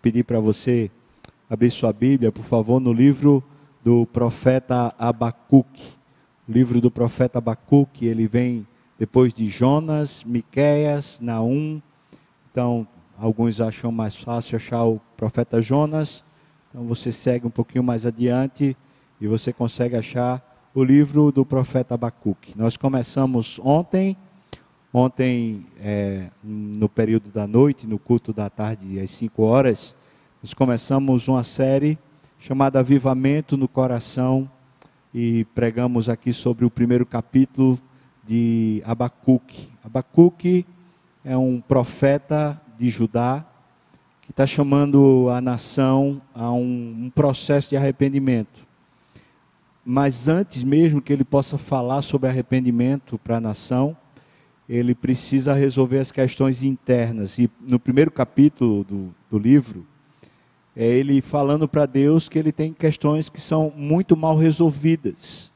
pedir para você abrir sua Bíblia, por favor, no livro do profeta Abacuque. O livro do profeta Abacuque, ele vem depois de Jonas, Miqueias, Naum. Então, alguns acham mais fácil achar o profeta Jonas. Então, você segue um pouquinho mais adiante e você consegue achar o livro do profeta Abacuque. Nós começamos ontem, ontem é, no período da noite, no culto da tarde às 5 horas, nós começamos uma série chamada Avivamento no Coração e pregamos aqui sobre o primeiro capítulo de Abacuque. Abacuque é um profeta de Judá que está chamando a nação a um, um processo de arrependimento. Mas antes mesmo que ele possa falar sobre arrependimento para a nação, ele precisa resolver as questões internas. E no primeiro capítulo do, do livro, é ele falando para Deus que ele tem questões que são muito mal resolvidas.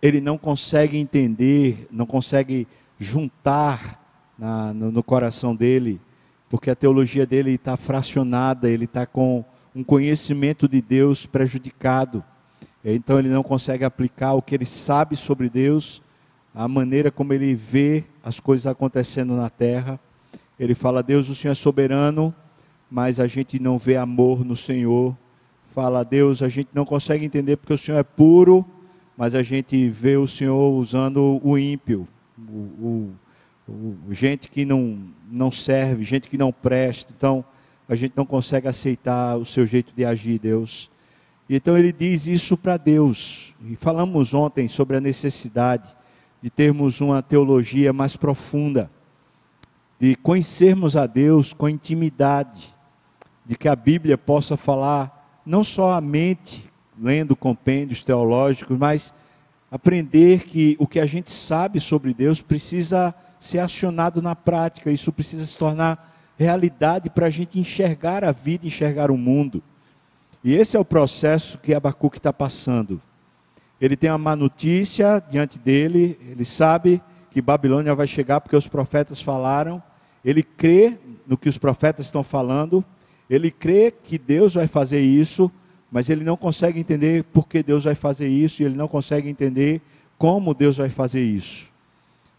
Ele não consegue entender, não consegue juntar na, no, no coração dele, porque a teologia dele está fracionada, ele está com um conhecimento de Deus prejudicado. Então ele não consegue aplicar o que ele sabe sobre Deus, a maneira como ele vê as coisas acontecendo na terra. Ele fala: Deus, o Senhor é soberano, mas a gente não vê amor no Senhor. Fala, Deus, a gente não consegue entender porque o Senhor é puro, mas a gente vê o Senhor usando o ímpio, o, o, o, gente que não, não serve, gente que não presta. Então, a gente não consegue aceitar o seu jeito de agir, Deus. Então ele diz isso para Deus. E falamos ontem sobre a necessidade de termos uma teologia mais profunda, de conhecermos a Deus com intimidade de que a Bíblia possa falar não só a mente, lendo compêndios teológicos, mas aprender que o que a gente sabe sobre Deus precisa ser acionado na prática, isso precisa se tornar realidade para a gente enxergar a vida, enxergar o mundo. E esse é o processo que Abacuque está passando. Ele tem uma má notícia diante dele, ele sabe que Babilônia vai chegar porque os profetas falaram, ele crê no que os profetas estão falando, ele crê que Deus vai fazer isso, mas ele não consegue entender por que Deus vai fazer isso, e ele não consegue entender como Deus vai fazer isso.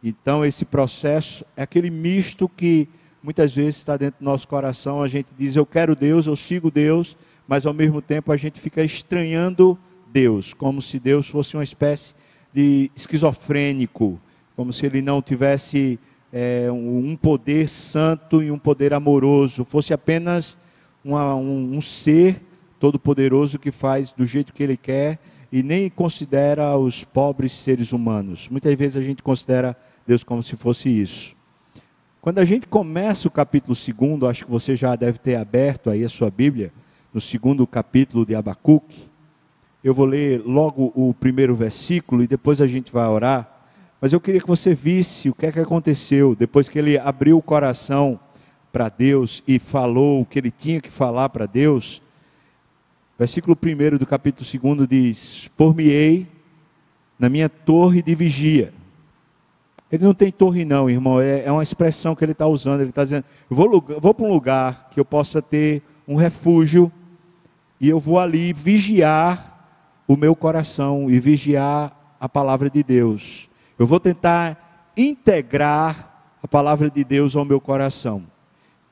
Então, esse processo é aquele misto que muitas vezes está dentro do nosso coração. A gente diz, eu quero Deus, eu sigo Deus, mas ao mesmo tempo a gente fica estranhando Deus, como se Deus fosse uma espécie de esquizofrênico, como se ele não tivesse é, um poder santo e um poder amoroso, fosse apenas uma, um, um ser todo-poderoso que faz do jeito que ele quer e nem considera os pobres seres humanos. Muitas vezes a gente considera Deus como se fosse isso. Quando a gente começa o capítulo 2, acho que você já deve ter aberto aí a sua Bíblia, no segundo capítulo de Abacuque. Eu vou ler logo o primeiro versículo e depois a gente vai orar. Mas eu queria que você visse o que é que aconteceu depois que ele abriu o coração para Deus e falou o que ele tinha que falar para Deus, versículo 1 do capítulo 2 diz: Por-me-ei na minha torre de vigia. Ele não tem torre, não, irmão, é, é uma expressão que ele está usando. Ele está dizendo: Eu vou, vou para um lugar que eu possa ter um refúgio, e eu vou ali vigiar o meu coração e vigiar a palavra de Deus. Eu vou tentar integrar a palavra de Deus ao meu coração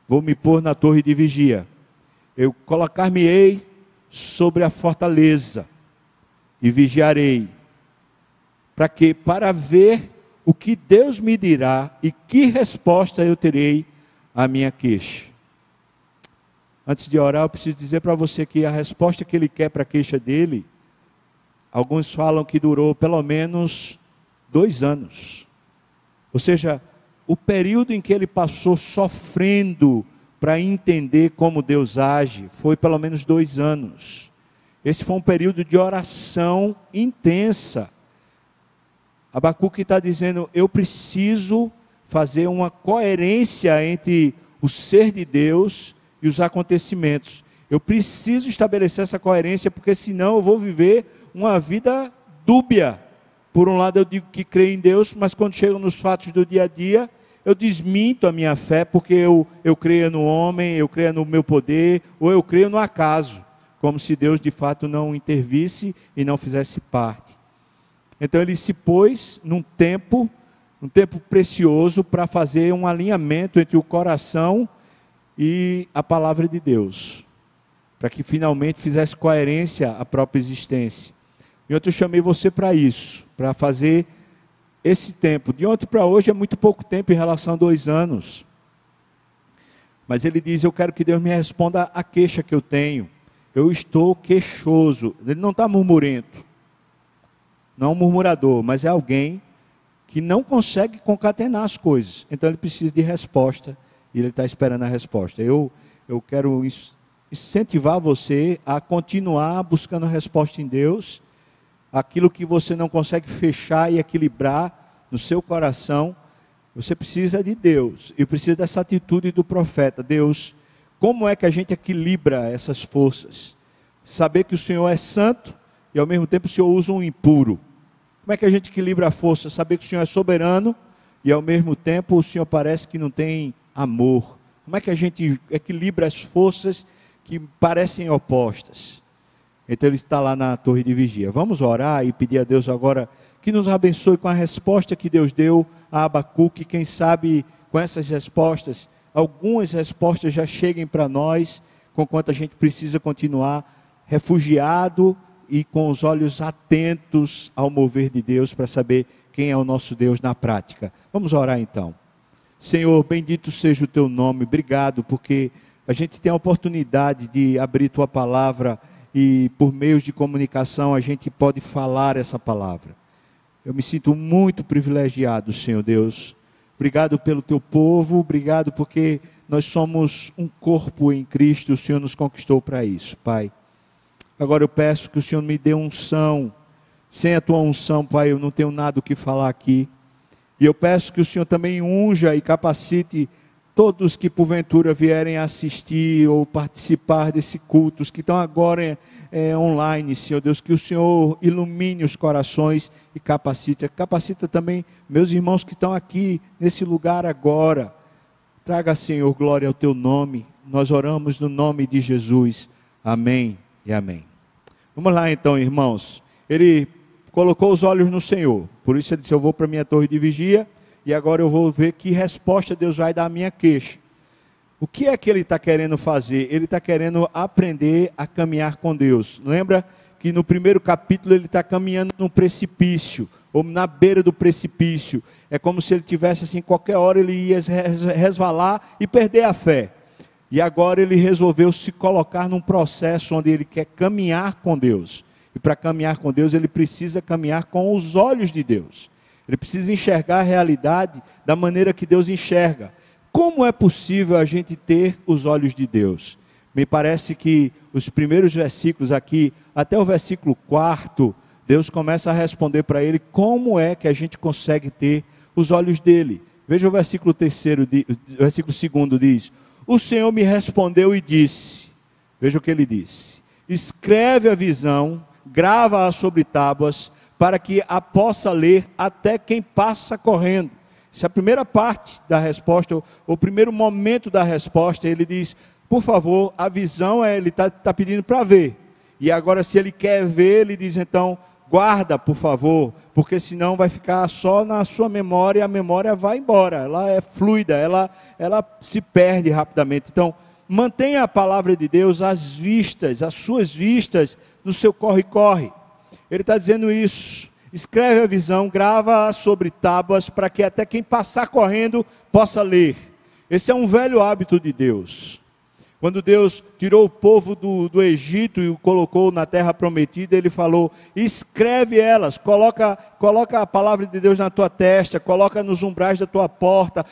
vou me pôr na torre de vigia. Eu colocar-me-ei sobre a fortaleza e vigiarei. Para quê? Para ver o que Deus me dirá e que resposta eu terei à minha queixa. Antes de orar, eu preciso dizer para você que a resposta que ele quer para a queixa dele, alguns falam que durou pelo menos dois anos. Ou seja, o período em que ele passou sofrendo para entender como Deus age foi pelo menos dois anos. Esse foi um período de oração intensa. Abacuque está dizendo: eu preciso fazer uma coerência entre o ser de Deus e os acontecimentos. Eu preciso estabelecer essa coerência, porque senão eu vou viver uma vida dúbia. Por um lado, eu digo que creio em Deus, mas quando chego nos fatos do dia a dia, eu desminto a minha fé porque eu, eu creio no homem, eu creio no meu poder, ou eu creio no acaso, como se Deus de fato não intervisse e não fizesse parte. Então ele se pôs num tempo, um tempo precioso para fazer um alinhamento entre o coração e a palavra de Deus, para que finalmente fizesse coerência à própria existência. E ontem eu chamei você para isso, para fazer esse tempo. De ontem para hoje é muito pouco tempo em relação a dois anos. Mas ele diz: Eu quero que Deus me responda a queixa que eu tenho. Eu estou queixoso. Ele não está murmurento. Não é um murmurador, mas é alguém que não consegue concatenar as coisas. Então ele precisa de resposta e ele está esperando a resposta. Eu, eu quero incentivar você a continuar buscando a resposta em Deus aquilo que você não consegue fechar e equilibrar no seu coração, você precisa de Deus e precisa dessa atitude do profeta. Deus, como é que a gente equilibra essas forças? Saber que o Senhor é santo e ao mesmo tempo o Senhor usa um impuro. Como é que a gente equilibra a força? Saber que o Senhor é soberano e ao mesmo tempo o Senhor parece que não tem amor. Como é que a gente equilibra as forças que parecem opostas? Então ele está lá na torre de vigia. Vamos orar e pedir a Deus agora que nos abençoe com a resposta que Deus deu a Abacuque. Quem sabe com essas respostas, algumas respostas já cheguem para nós, com quanto a gente precisa continuar refugiado e com os olhos atentos ao mover de Deus para saber quem é o nosso Deus na prática. Vamos orar então. Senhor, bendito seja o teu nome. Obrigado porque a gente tem a oportunidade de abrir tua palavra e por meios de comunicação a gente pode falar essa palavra. Eu me sinto muito privilegiado, Senhor Deus. Obrigado pelo teu povo, obrigado porque nós somos um corpo em Cristo, o Senhor nos conquistou para isso, Pai. Agora eu peço que o Senhor me dê unção. Sem a tua unção, Pai, eu não tenho nada o que falar aqui. E eu peço que o Senhor também unja e capacite todos que porventura vierem assistir ou participar desse culto, os que estão agora é, online, Senhor Deus, que o Senhor ilumine os corações e capacite. Capacita também meus irmãos que estão aqui nesse lugar agora. Traga, Senhor, glória ao teu nome. Nós oramos no nome de Jesus. Amém e amém. Vamos lá então, irmãos. Ele colocou os olhos no Senhor. Por isso ele disse: Eu vou para minha torre de vigia e agora eu vou ver que resposta Deus vai dar à minha queixa. O que é que ele está querendo fazer? Ele está querendo aprender a caminhar com Deus. Lembra que no primeiro capítulo ele está caminhando num precipício, ou na beira do precipício. É como se ele tivesse assim, qualquer hora ele ia resvalar e perder a fé. E agora ele resolveu se colocar num processo onde ele quer caminhar com Deus. E para caminhar com Deus, ele precisa caminhar com os olhos de Deus. Ele precisa enxergar a realidade da maneira que Deus enxerga. Como é possível a gente ter os olhos de Deus? Me parece que os primeiros versículos aqui, até o versículo 4, Deus começa a responder para ele como é que a gente consegue ter os olhos dele. Veja o versículo terceiro, o versículo segundo diz: O Senhor me respondeu e disse. Veja o que ele disse: Escreve a visão, grava-a sobre tábuas, para que a possa ler até quem passa correndo. Essa é a primeira parte da resposta, o primeiro momento da resposta. Ele diz: por favor, a visão é, ele está tá pedindo para ver. E agora, se ele quer ver, ele diz então: guarda, por favor, porque senão vai ficar só na sua memória e a memória vai embora. Ela é fluida, ela, ela se perde rapidamente. Então, mantenha a palavra de Deus às vistas, as suas vistas, no seu corre-corre. Ele está dizendo isso. Escreve a visão, grava sobre tábuas, para que até quem passar correndo possa ler. Esse é um velho hábito de Deus. Quando Deus tirou o povo do, do Egito e o colocou na terra prometida, ele falou: escreve elas, coloca, coloca a palavra de Deus na tua testa, coloca nos umbrais da tua porta,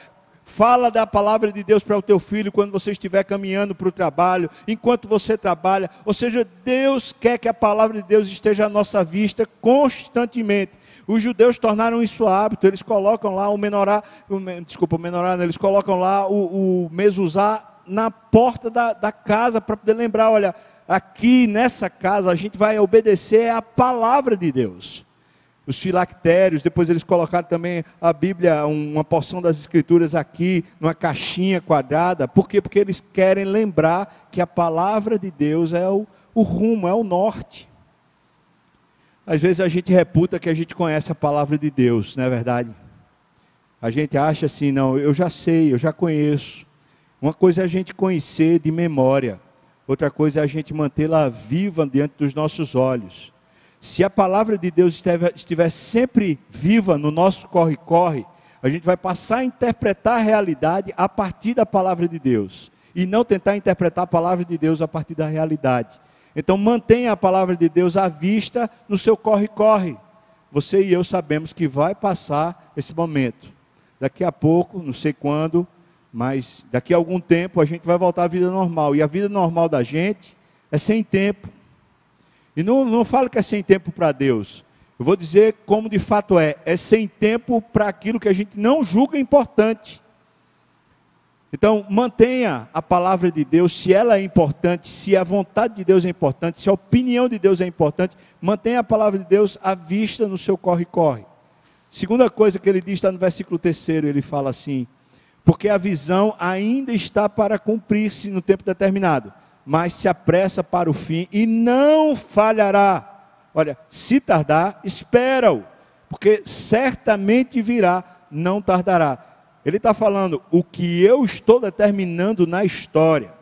Fala da palavra de Deus para o teu filho quando você estiver caminhando para o trabalho, enquanto você trabalha. Ou seja, Deus quer que a palavra de Deus esteja à nossa vista constantemente. Os judeus tornaram isso hábito, eles colocam lá o menorá, o, desculpa, o menorá, eles colocam lá o, o na porta da, da casa para poder lembrar: olha, aqui nessa casa a gente vai obedecer à palavra de Deus. Os filactérios, depois eles colocaram também a Bíblia, uma porção das Escrituras aqui, numa caixinha quadrada. Por quê? Porque eles querem lembrar que a palavra de Deus é o, o rumo, é o norte. Às vezes a gente reputa que a gente conhece a palavra de Deus, não é verdade? A gente acha assim, não, eu já sei, eu já conheço. Uma coisa é a gente conhecer de memória, outra coisa é a gente mantê-la viva diante dos nossos olhos. Se a palavra de Deus estiver, sempre viva no nosso corre-corre, a gente vai passar a interpretar a realidade a partir da palavra de Deus e não tentar interpretar a palavra de Deus a partir da realidade. Então mantenha a palavra de Deus à vista no seu corre-corre. Você e eu sabemos que vai passar esse momento. Daqui a pouco, não sei quando, mas daqui a algum tempo a gente vai voltar à vida normal. E a vida normal da gente é sem tempo. E não, não falo que é sem tempo para Deus. Eu vou dizer como de fato é: é sem tempo para aquilo que a gente não julga importante. Então, mantenha a palavra de Deus, se ela é importante, se a vontade de Deus é importante, se a opinião de Deus é importante, mantenha a palavra de Deus à vista no seu corre-corre. Segunda coisa que ele diz está no versículo terceiro, ele fala assim: porque a visão ainda está para cumprir-se no tempo determinado mas se apressa para o fim e não falhará. Olha, se tardar, espera-o, porque certamente virá, não tardará. Ele está falando, o que eu estou determinando na história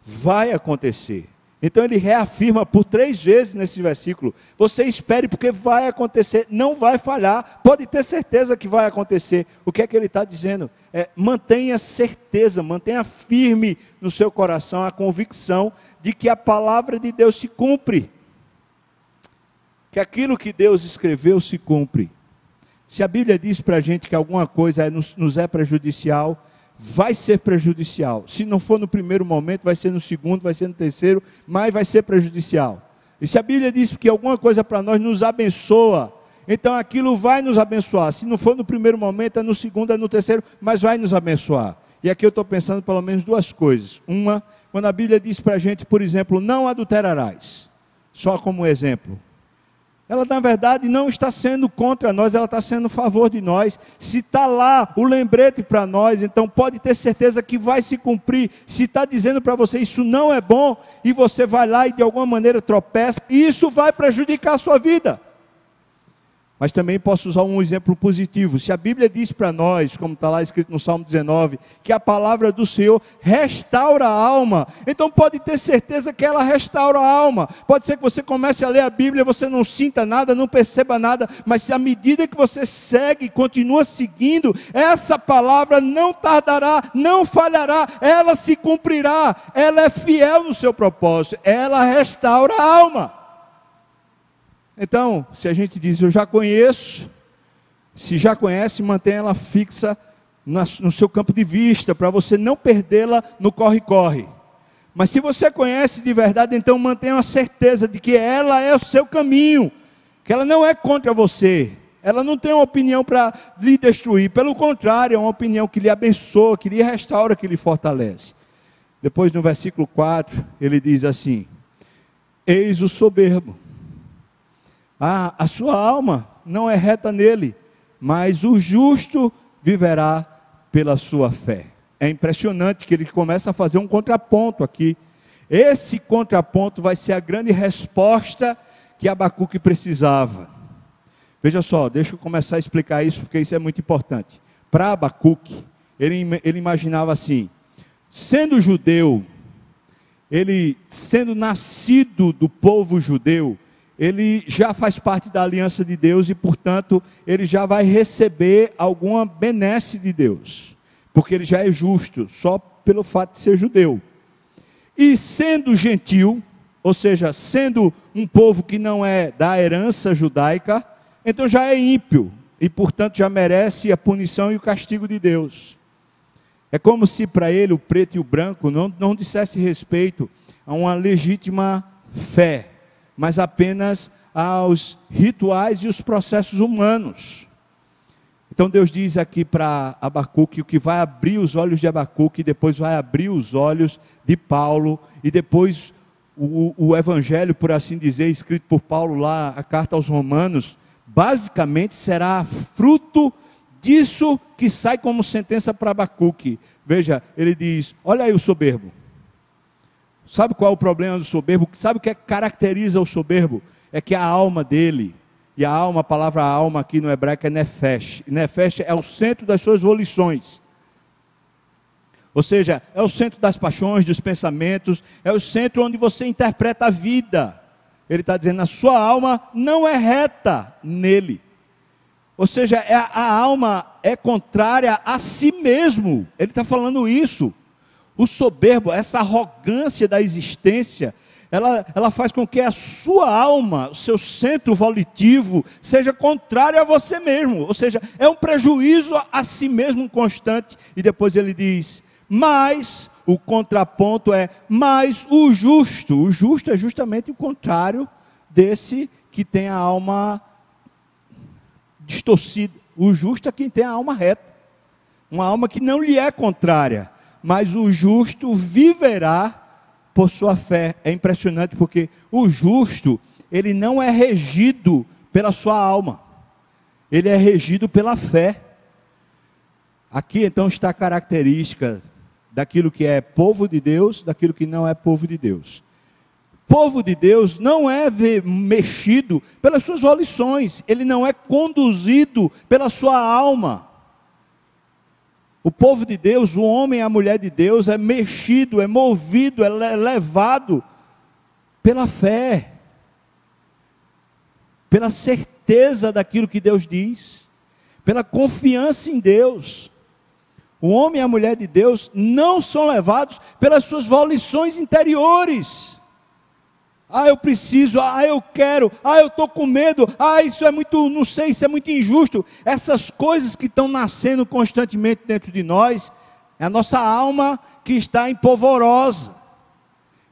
vai acontecer. Então ele reafirma por três vezes nesse versículo: você espere, porque vai acontecer, não vai falhar, pode ter certeza que vai acontecer. O que é que ele está dizendo? É, mantenha certeza, mantenha firme no seu coração a convicção de que a palavra de Deus se cumpre, que aquilo que Deus escreveu se cumpre. Se a Bíblia diz para a gente que alguma coisa é, nos, nos é prejudicial, vai ser prejudicial. Se não for no primeiro momento, vai ser no segundo, vai ser no terceiro, mas vai ser prejudicial. E se a Bíblia diz que alguma coisa para nós nos abençoa, então aquilo vai nos abençoar. Se não for no primeiro momento, é no segundo, é no terceiro, mas vai nos abençoar. E aqui eu estou pensando pelo menos duas coisas. Uma, quando a Bíblia diz para a gente, por exemplo, não adulterarás. Só como exemplo. Ela, na verdade, não está sendo contra nós, ela está sendo a favor de nós. Se está lá o lembrete para nós, então pode ter certeza que vai se cumprir. Se está dizendo para você isso não é bom, e você vai lá e de alguma maneira tropeça, isso vai prejudicar a sua vida. Mas também posso usar um exemplo positivo. Se a Bíblia diz para nós, como está lá escrito no Salmo 19, que a palavra do Senhor restaura a alma, então pode ter certeza que ela restaura a alma. Pode ser que você comece a ler a Bíblia, você não sinta nada, não perceba nada, mas se à medida que você segue, continua seguindo, essa palavra não tardará, não falhará, ela se cumprirá, ela é fiel no seu propósito, ela restaura a alma. Então, se a gente diz eu já conheço, se já conhece, mantenha ela fixa no seu campo de vista, para você não perdê-la no corre-corre. Mas se você conhece de verdade, então mantenha a certeza de que ela é o seu caminho, que ela não é contra você, ela não tem uma opinião para lhe destruir, pelo contrário, é uma opinião que lhe abençoa, que lhe restaura, que lhe fortalece. Depois no versículo 4, ele diz assim: Eis o soberbo ah, a sua alma não é reta nele, mas o justo viverá pela sua fé. É impressionante que ele começa a fazer um contraponto aqui. Esse contraponto vai ser a grande resposta que Abacuque precisava. Veja só, deixa eu começar a explicar isso, porque isso é muito importante. Para Abacuque, ele, ele imaginava assim: sendo judeu, ele sendo nascido do povo judeu, ele já faz parte da aliança de Deus e, portanto, ele já vai receber alguma benesse de Deus, porque ele já é justo, só pelo fato de ser judeu. E sendo gentil, ou seja, sendo um povo que não é da herança judaica, então já é ímpio e, portanto, já merece a punição e o castigo de Deus. É como se para ele o preto e o branco não, não dissesse respeito a uma legítima fé mas apenas aos rituais e os processos humanos. Então Deus diz aqui para Abacuque o que vai abrir os olhos de Abacuque, depois vai abrir os olhos de Paulo, e depois o, o Evangelho, por assim dizer, escrito por Paulo lá, a carta aos Romanos, basicamente será fruto disso que sai como sentença para Abacuque. Veja, ele diz: Olha aí o soberbo. Sabe qual é o problema do soberbo? Sabe o que, é caracteriza o soberbo? É que a alma dele, e a alma, a palavra alma aqui no hebraico é nefesh. Nefesh é o centro das suas volições. Ou seja, é o centro das paixões, dos pensamentos, é o centro onde você interpreta a vida. Ele está dizendo, a sua alma não é reta nele. Ou seja, é, a alma é contrária a si mesmo. Ele está falando isso. O soberbo, essa arrogância da existência, ela, ela faz com que a sua alma, o seu centro volitivo, seja contrário a você mesmo. Ou seja, é um prejuízo a, a si mesmo constante. E depois ele diz: mas o contraponto é mais o justo. O justo é justamente o contrário desse que tem a alma distorcida. O justo é quem tem a alma reta. Uma alma que não lhe é contrária. Mas o justo viverá por sua fé. É impressionante porque o justo, ele não é regido pela sua alma. Ele é regido pela fé. Aqui então está a característica daquilo que é povo de Deus, daquilo que não é povo de Deus. Povo de Deus não é mexido pelas suas volições, ele não é conduzido pela sua alma. O povo de Deus, o homem e a mulher de Deus, é mexido, é movido, é levado pela fé, pela certeza daquilo que Deus diz, pela confiança em Deus. O homem e a mulher de Deus não são levados pelas suas volições interiores. Ah, eu preciso, ah, eu quero, ah, eu estou com medo, ah, isso é muito, não sei, isso é muito injusto. Essas coisas que estão nascendo constantemente dentro de nós, é a nossa alma que está empolvorosa.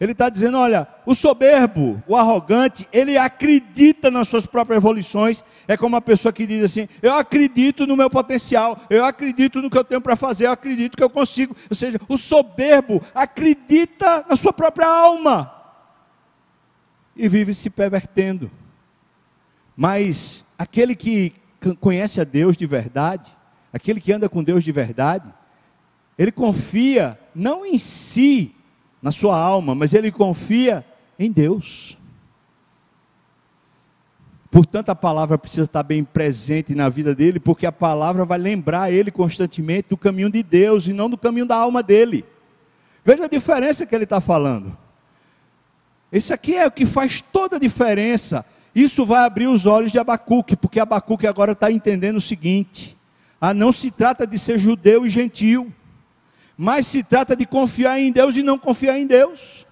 Ele está dizendo: olha, o soberbo, o arrogante, ele acredita nas suas próprias evoluções. É como uma pessoa que diz assim: eu acredito no meu potencial, eu acredito no que eu tenho para fazer, eu acredito que eu consigo. Ou seja, o soberbo acredita na sua própria alma e vive se pervertendo. Mas aquele que conhece a Deus de verdade, aquele que anda com Deus de verdade, ele confia não em si, na sua alma, mas ele confia em Deus. Portanto, a palavra precisa estar bem presente na vida dele, porque a palavra vai lembrar ele constantemente do caminho de Deus e não do caminho da alma dele. Veja a diferença que ele está falando. Esse aqui é o que faz toda a diferença. Isso vai abrir os olhos de Abacuque, porque Abacuque agora está entendendo o seguinte: ah, não se trata de ser judeu e gentil mas se trata de confiar em Deus e não confiar em Deus.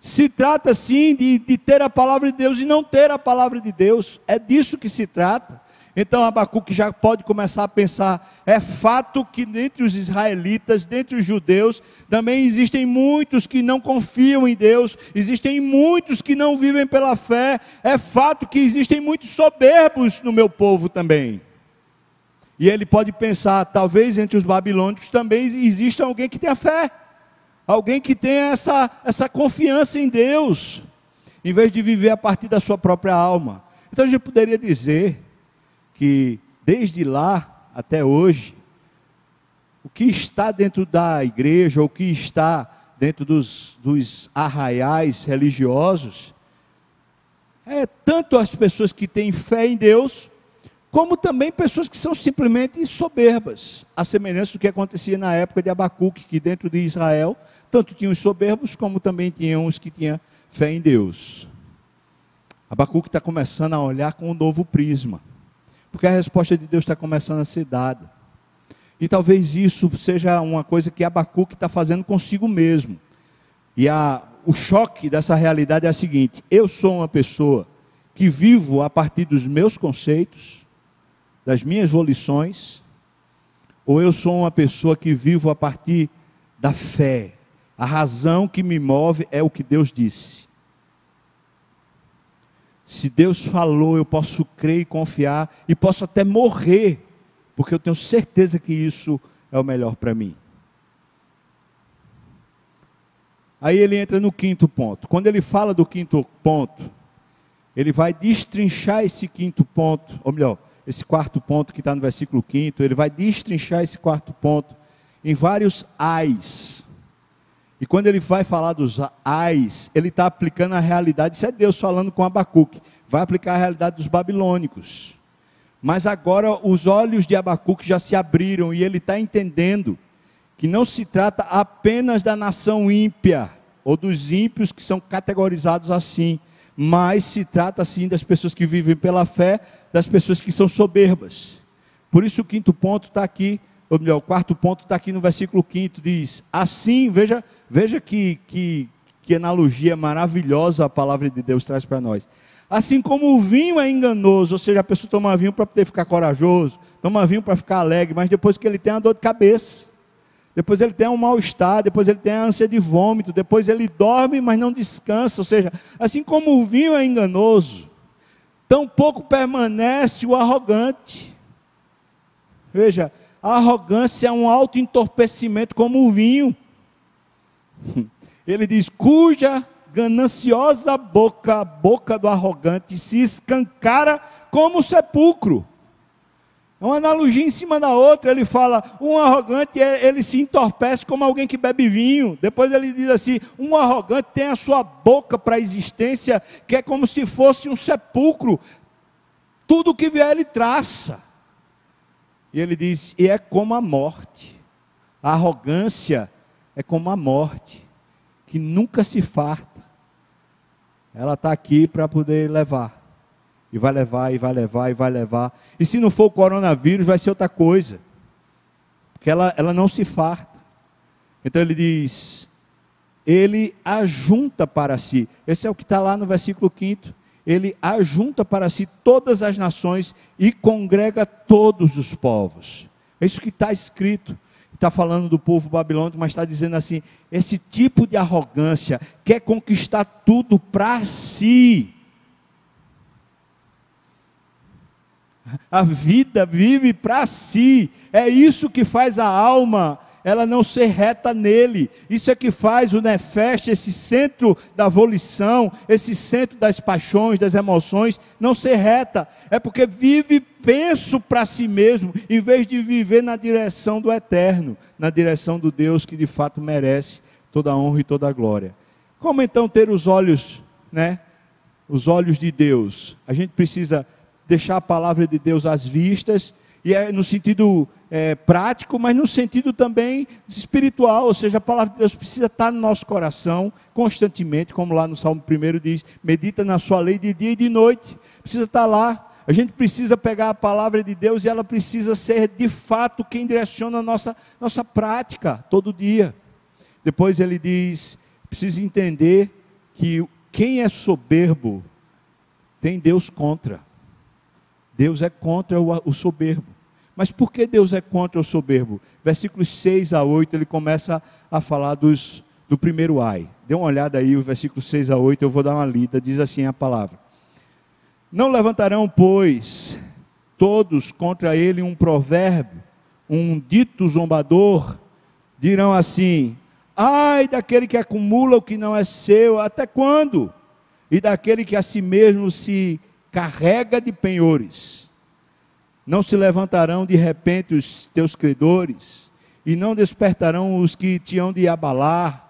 Se trata sim de, de ter a palavra de Deus e não ter a palavra de Deus, é disso que se trata. Então Abacuque já pode começar a pensar: é fato que dentre os israelitas, dentre os judeus, também existem muitos que não confiam em Deus, existem muitos que não vivem pela fé, é fato que existem muitos soberbos no meu povo também. E ele pode pensar, talvez entre os babilônicos também exista alguém que tenha fé, alguém que tenha essa, essa confiança em Deus, em vez de viver a partir da sua própria alma. Então a gente poderia dizer que desde lá até hoje, o que está dentro da igreja, o que está dentro dos, dos arraiais religiosos, é tanto as pessoas que têm fé em Deus, como também pessoas que são simplesmente soberbas, a semelhança do que acontecia na época de Abacuque, que dentro de Israel, tanto tinham os soberbos, como também tinham os que tinham fé em Deus. Abacuque está começando a olhar com um novo prisma, porque a resposta de Deus está começando a ser dada. E talvez isso seja uma coisa que Abacuque está fazendo consigo mesmo. E a, o choque dessa realidade é a seguinte: eu sou uma pessoa que vivo a partir dos meus conceitos, das minhas volições, ou eu sou uma pessoa que vivo a partir da fé. A razão que me move é o que Deus disse. Se Deus falou, eu posso crer e confiar, e posso até morrer, porque eu tenho certeza que isso é o melhor para mim. Aí ele entra no quinto ponto. Quando ele fala do quinto ponto, ele vai destrinchar esse quinto ponto, ou melhor, esse quarto ponto que está no versículo quinto, ele vai destrinchar esse quarto ponto em vários ais. E quando ele vai falar dos ais, ele está aplicando a realidade, isso é Deus falando com Abacuque, vai aplicar a realidade dos babilônicos. Mas agora os olhos de Abacuque já se abriram e ele está entendendo que não se trata apenas da nação ímpia, ou dos ímpios que são categorizados assim, mas se trata sim das pessoas que vivem pela fé, das pessoas que são soberbas. Por isso o quinto ponto está aqui, ou melhor, o quarto ponto está aqui no versículo quinto, diz, assim, veja, veja que, que, que analogia maravilhosa a palavra de Deus traz para nós. Assim como o vinho é enganoso, ou seja, a pessoa toma vinho para poder ficar corajoso, toma vinho para ficar alegre, mas depois que ele tem a dor de cabeça, depois ele tem um mal-estar, depois ele tem a ânsia de vômito, depois ele dorme, mas não descansa. Ou seja, assim como o vinho é enganoso, tão pouco permanece o arrogante. Veja, a arrogância é um alto entorpecimento como o vinho. Ele diz: cuja gananciosa boca, a boca do arrogante, se escancara como o sepulcro. É uma analogia em cima da outra. Ele fala: um arrogante, é, ele se entorpece como alguém que bebe vinho. Depois ele diz assim: um arrogante tem a sua boca para a existência, que é como se fosse um sepulcro. Tudo que vier ele traça. E ele diz: e é como a morte. A arrogância é como a morte, que nunca se farta. Ela está aqui para poder levar. E vai levar, e vai levar, e vai levar. E se não for o coronavírus, vai ser outra coisa. Porque ela, ela não se farta. Então ele diz: Ele ajunta para si. Esse é o que está lá no versículo 5. Ele ajunta para si todas as nações e congrega todos os povos. É isso que está escrito está falando do povo babilônico, mas está dizendo assim: esse tipo de arrogância quer conquistar tudo para si. A vida vive para si. É isso que faz a alma ela não ser reta nele. Isso é que faz o nefeste, esse centro da volição, esse centro das paixões, das emoções, não ser reta. É porque vive penso para si mesmo, em vez de viver na direção do eterno, na direção do Deus que de fato merece toda a honra e toda a glória. Como então ter os olhos, né? Os olhos de Deus. A gente precisa deixar a palavra de Deus às vistas, e é no sentido é, prático, mas no sentido também espiritual, ou seja, a palavra de Deus precisa estar no nosso coração constantemente, como lá no Salmo 1 diz: medita na sua lei de dia e de noite, precisa estar lá. A gente precisa pegar a palavra de Deus e ela precisa ser de fato quem direciona a nossa, nossa prática todo dia. Depois ele diz: precisa entender que quem é soberbo tem Deus contra. Deus é contra o, o soberbo. Mas por que Deus é contra o soberbo? Versículos 6 a 8, ele começa a falar dos, do primeiro ai. Dê uma olhada aí, o versículo 6 a 8, eu vou dar uma lida, diz assim a palavra. Não levantarão, pois, todos contra ele um provérbio, um dito zombador, dirão assim: ai daquele que acumula o que não é seu, até quando? E daquele que a si mesmo se carrega de penhores. Não se levantarão de repente os teus credores, e não despertarão os que te hão de abalar.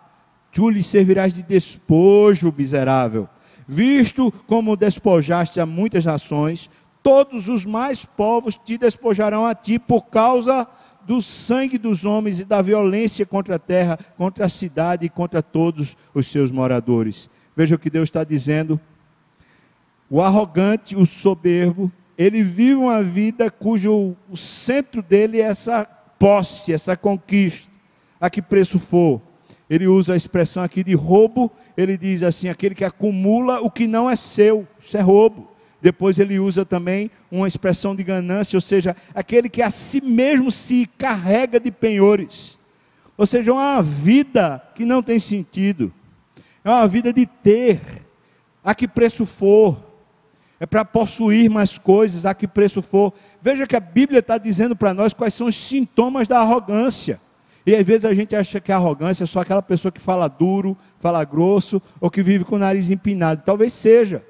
Tu lhes servirás de despojo, miserável. Visto como despojaste a muitas nações, todos os mais povos te despojarão a ti por causa do sangue dos homens e da violência contra a terra, contra a cidade e contra todos os seus moradores. Veja o que Deus está dizendo o arrogante, o soberbo, ele vive uma vida cujo o centro dele é essa posse, essa conquista, a que preço for. Ele usa a expressão aqui de roubo, ele diz assim: aquele que acumula o que não é seu, isso é roubo. Depois ele usa também uma expressão de ganância, ou seja, aquele que a si mesmo se carrega de penhores. Ou seja, uma vida que não tem sentido. É uma vida de ter, a que preço for é para possuir mais coisas, a que preço for. Veja que a Bíblia está dizendo para nós quais são os sintomas da arrogância. E às vezes a gente acha que a arrogância é só aquela pessoa que fala duro, fala grosso, ou que vive com o nariz empinado. Talvez seja.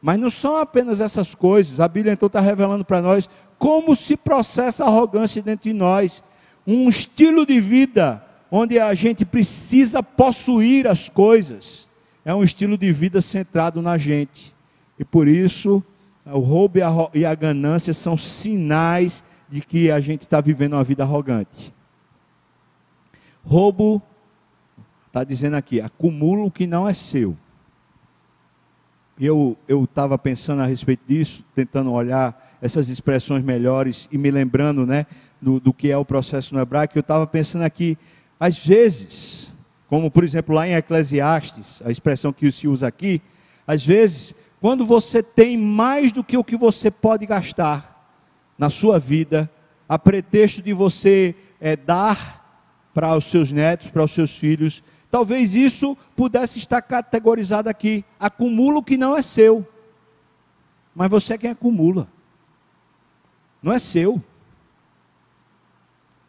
Mas não são apenas essas coisas. A Bíblia então está revelando para nós como se processa a arrogância dentro de nós. Um estilo de vida onde a gente precisa possuir as coisas. É um estilo de vida centrado na gente. E por isso, o roubo e a ganância são sinais de que a gente está vivendo uma vida arrogante. Roubo, está dizendo aqui, acumula o que não é seu. Eu estava pensando a respeito disso, tentando olhar essas expressões melhores e me lembrando né, do, do que é o processo no hebraico. Eu estava pensando aqui, às vezes, como por exemplo lá em Eclesiastes, a expressão que se usa aqui, às vezes, quando você tem mais do que o que você pode gastar na sua vida, a pretexto de você é, dar para os seus netos, para os seus filhos, Talvez isso pudesse estar categorizado aqui. Acumula o que não é seu. Mas você é quem acumula. Não é seu.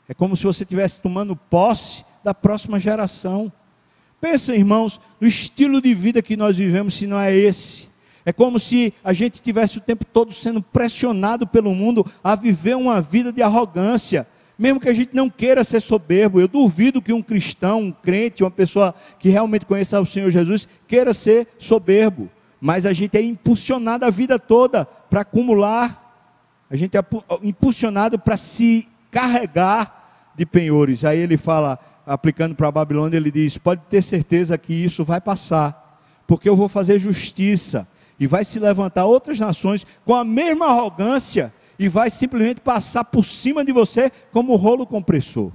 É como se você estivesse tomando posse da próxima geração. Pensa, irmãos, no estilo de vida que nós vivemos, se não é esse. É como se a gente estivesse o tempo todo sendo pressionado pelo mundo a viver uma vida de arrogância, mesmo que a gente não queira ser soberbo, eu duvido que um cristão, um crente, uma pessoa que realmente conheça o Senhor Jesus, queira ser soberbo. Mas a gente é impulsionado a vida toda para acumular, a gente é impulsionado para se carregar de penhores. Aí ele fala, aplicando para a Babilônia, ele diz: pode ter certeza que isso vai passar, porque eu vou fazer justiça, e vai se levantar outras nações com a mesma arrogância e vai simplesmente passar por cima de você como rolo compressor.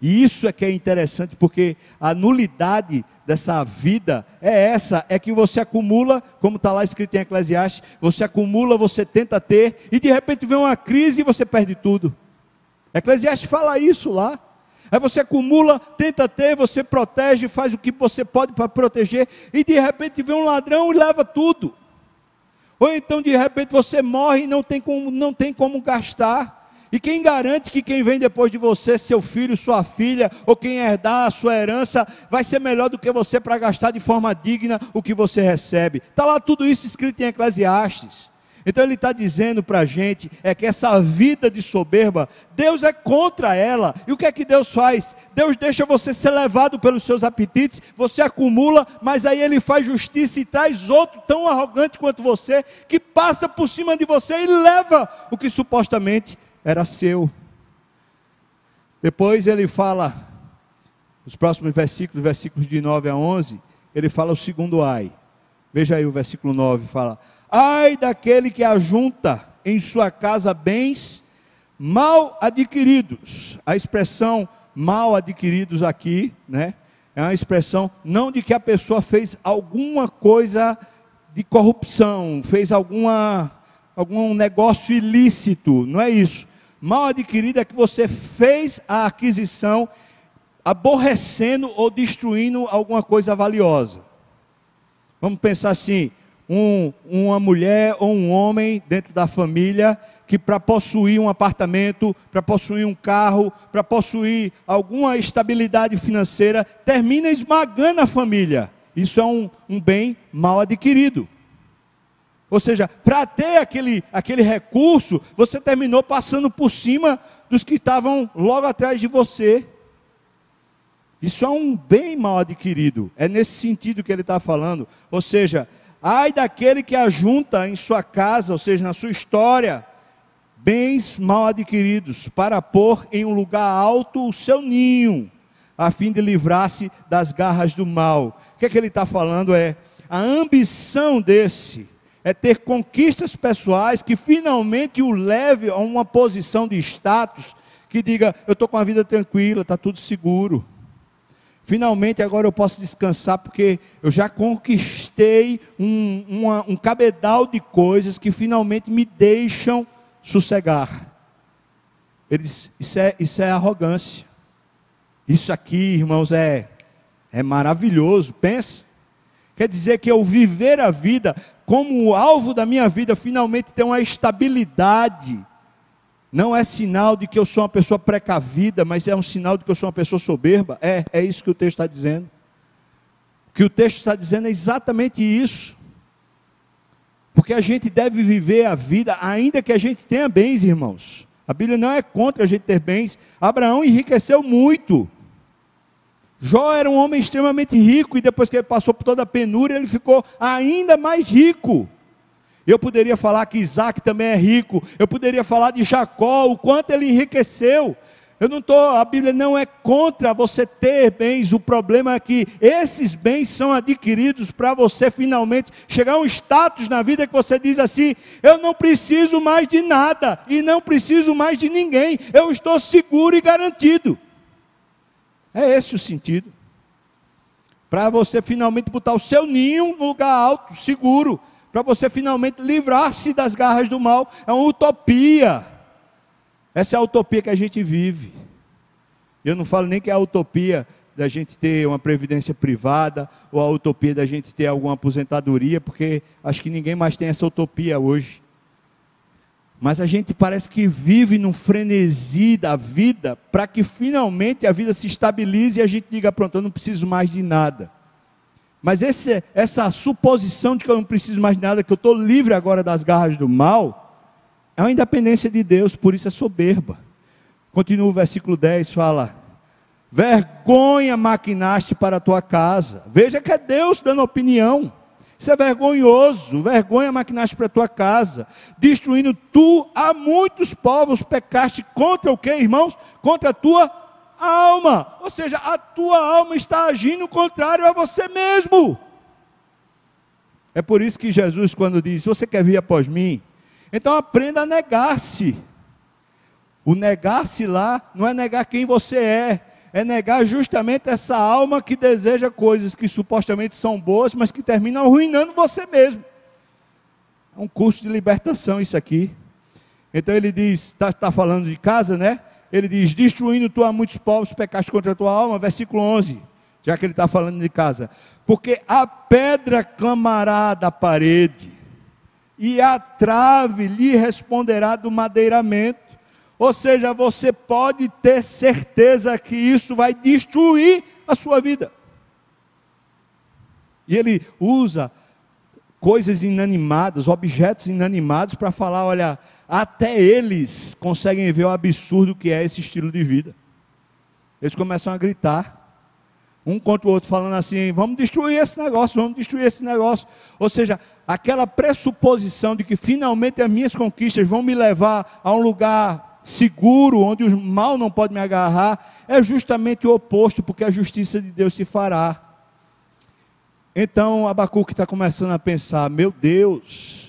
E isso é que é interessante, porque a nulidade dessa vida é essa: é que você acumula, como está lá escrito em Eclesiastes, você acumula, você tenta ter, e de repente vem uma crise e você perde tudo. Eclesiastes fala isso lá. Aí você acumula, tenta ter, você protege, faz o que você pode para proteger, e de repente vem um ladrão e leva tudo. Ou então de repente você morre e não tem como, não tem como gastar. E quem garante que quem vem depois de você, seu filho, sua filha, ou quem herdar a sua herança, vai ser melhor do que você para gastar de forma digna o que você recebe? Está lá tudo isso escrito em Eclesiastes. Então ele está dizendo para a gente é que essa vida de soberba, Deus é contra ela. E o que é que Deus faz? Deus deixa você ser levado pelos seus apetites, você acumula, mas aí ele faz justiça e traz outro tão arrogante quanto você, que passa por cima de você e leva o que supostamente era seu. Depois ele fala, nos próximos versículos, versículos de 9 a 11, ele fala o segundo ai. Veja aí o versículo 9, fala: Ai daquele que ajunta em sua casa bens mal adquiridos. A expressão mal adquiridos aqui, né? É uma expressão não de que a pessoa fez alguma coisa de corrupção, fez alguma algum negócio ilícito, não é isso. Mal adquirido é que você fez a aquisição aborrecendo ou destruindo alguma coisa valiosa. Vamos pensar assim: um, uma mulher ou um homem dentro da família que para possuir um apartamento, para possuir um carro, para possuir alguma estabilidade financeira, termina esmagando a família. Isso é um, um bem mal adquirido. Ou seja, para ter aquele, aquele recurso, você terminou passando por cima dos que estavam logo atrás de você. Isso é um bem mal adquirido. É nesse sentido que ele está falando. Ou seja, Ai daquele que ajunta em sua casa, ou seja, na sua história, bens mal adquiridos, para pôr em um lugar alto o seu ninho, a fim de livrar-se das garras do mal. O que, é que ele está falando é a ambição desse é ter conquistas pessoais que finalmente o leve a uma posição de status que diga: eu estou com a vida tranquila, está tudo seguro. Finalmente agora eu posso descansar porque eu já conquistei um, uma, um cabedal de coisas que finalmente me deixam sossegar. Eles, isso, é, isso é arrogância. Isso aqui, irmãos, é, é maravilhoso. Pensa. Quer dizer que eu viver a vida como o alvo da minha vida finalmente tem uma estabilidade não é sinal de que eu sou uma pessoa precavida, mas é um sinal de que eu sou uma pessoa soberba. É, é isso que o texto está dizendo. O que o texto está dizendo é exatamente isso. Porque a gente deve viver a vida, ainda que a gente tenha bens, irmãos. A Bíblia não é contra a gente ter bens. Abraão enriqueceu muito. Jó era um homem extremamente rico e depois que ele passou por toda a penúria, ele ficou ainda mais rico. Eu poderia falar que Isaac também é rico. Eu poderia falar de Jacó, o quanto ele enriqueceu. Eu não estou, a Bíblia não é contra você ter bens, o problema é que esses bens são adquiridos para você finalmente chegar a um status na vida que você diz assim: eu não preciso mais de nada e não preciso mais de ninguém, eu estou seguro e garantido. É esse o sentido. Para você finalmente botar o seu ninho no lugar alto, seguro, para você finalmente livrar-se das garras do mal, é uma utopia. Essa é a utopia que a gente vive. Eu não falo nem que é a utopia da gente ter uma previdência privada ou a utopia da gente ter alguma aposentadoria, porque acho que ninguém mais tem essa utopia hoje. Mas a gente parece que vive num frenesi da vida para que finalmente a vida se estabilize e a gente diga: pronto, eu não preciso mais de nada. Mas esse, essa suposição de que eu não preciso mais de nada, que eu estou livre agora das garras do mal, é uma independência de Deus, por isso é soberba. Continua o versículo 10, fala: Vergonha maquinaste para a tua casa. Veja que é Deus dando opinião. Isso é vergonhoso, vergonha maquinaste para a tua casa, destruindo tu a muitos povos, pecaste contra o que, irmãos? Contra a tua alma. Ou seja, a tua alma está agindo contrário a você mesmo. É por isso que Jesus, quando diz: você quer vir após mim, então aprenda a negar-se. O negar-se lá não é negar quem você é, é negar justamente essa alma que deseja coisas que supostamente são boas, mas que terminam arruinando você mesmo. É um curso de libertação isso aqui. Então ele diz, está tá falando de casa, né? Ele diz: Destruindo tu a muitos povos, pecaste contra a tua alma, versículo 11, já que ele está falando de casa. Porque a pedra clamará da parede, e a trave lhe responderá do madeiramento. Ou seja, você pode ter certeza que isso vai destruir a sua vida. E ele usa coisas inanimadas, objetos inanimados, para falar: olha, até eles conseguem ver o absurdo que é esse estilo de vida. Eles começam a gritar um contra o outro, falando assim: vamos destruir esse negócio, vamos destruir esse negócio. Ou seja, aquela pressuposição de que finalmente as minhas conquistas vão me levar a um lugar seguro, onde o mal não pode me agarrar, é justamente o oposto, porque a justiça de Deus se fará. Então Abacuque está começando a pensar: meu Deus,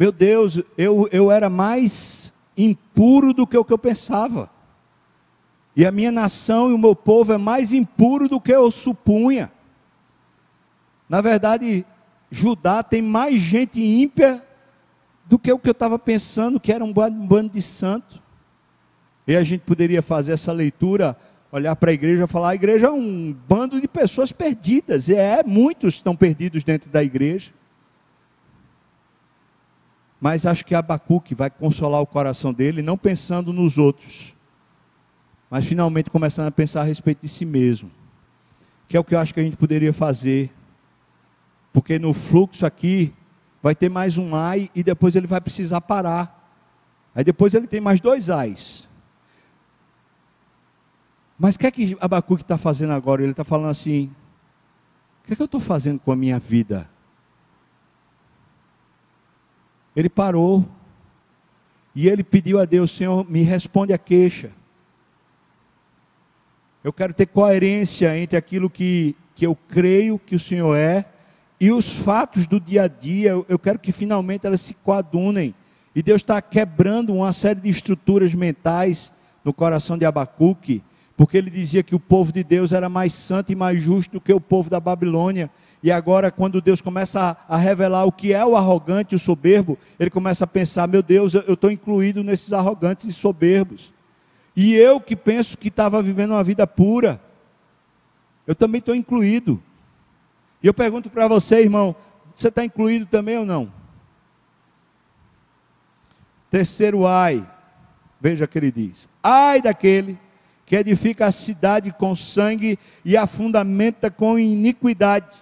meu Deus, eu, eu era mais impuro do que o que eu pensava. E a minha nação e o meu povo é mais impuro do que eu supunha. Na verdade, Judá tem mais gente ímpia do que o que eu estava pensando, que era um bando de santo. E a gente poderia fazer essa leitura, olhar para a igreja e falar: a igreja é um bando de pessoas perdidas. E é, muitos estão perdidos dentro da igreja. Mas acho que Abacuque vai consolar o coração dele, não pensando nos outros, mas finalmente começando a pensar a respeito de si mesmo, que é o que eu acho que a gente poderia fazer, porque no fluxo aqui vai ter mais um ai e depois ele vai precisar parar. Aí depois ele tem mais dois ais. Mas o que é que Abacuque está fazendo agora? Ele está falando assim: o que é que eu estou fazendo com a minha vida? Ele parou e ele pediu a Deus: Senhor, me responde a queixa. Eu quero ter coerência entre aquilo que, que eu creio que o Senhor é e os fatos do dia a dia. Eu quero que finalmente elas se coadunem. E Deus está quebrando uma série de estruturas mentais no coração de Abacuque, porque ele dizia que o povo de Deus era mais santo e mais justo do que o povo da Babilônia. E agora, quando Deus começa a, a revelar o que é o arrogante o soberbo, ele começa a pensar: meu Deus, eu estou incluído nesses arrogantes e soberbos. E eu que penso que estava vivendo uma vida pura, eu também estou incluído. E eu pergunto para você, irmão, você está incluído também ou não? Terceiro ai, veja o que ele diz: ai daquele que edifica a cidade com sangue e a fundamenta com iniquidade.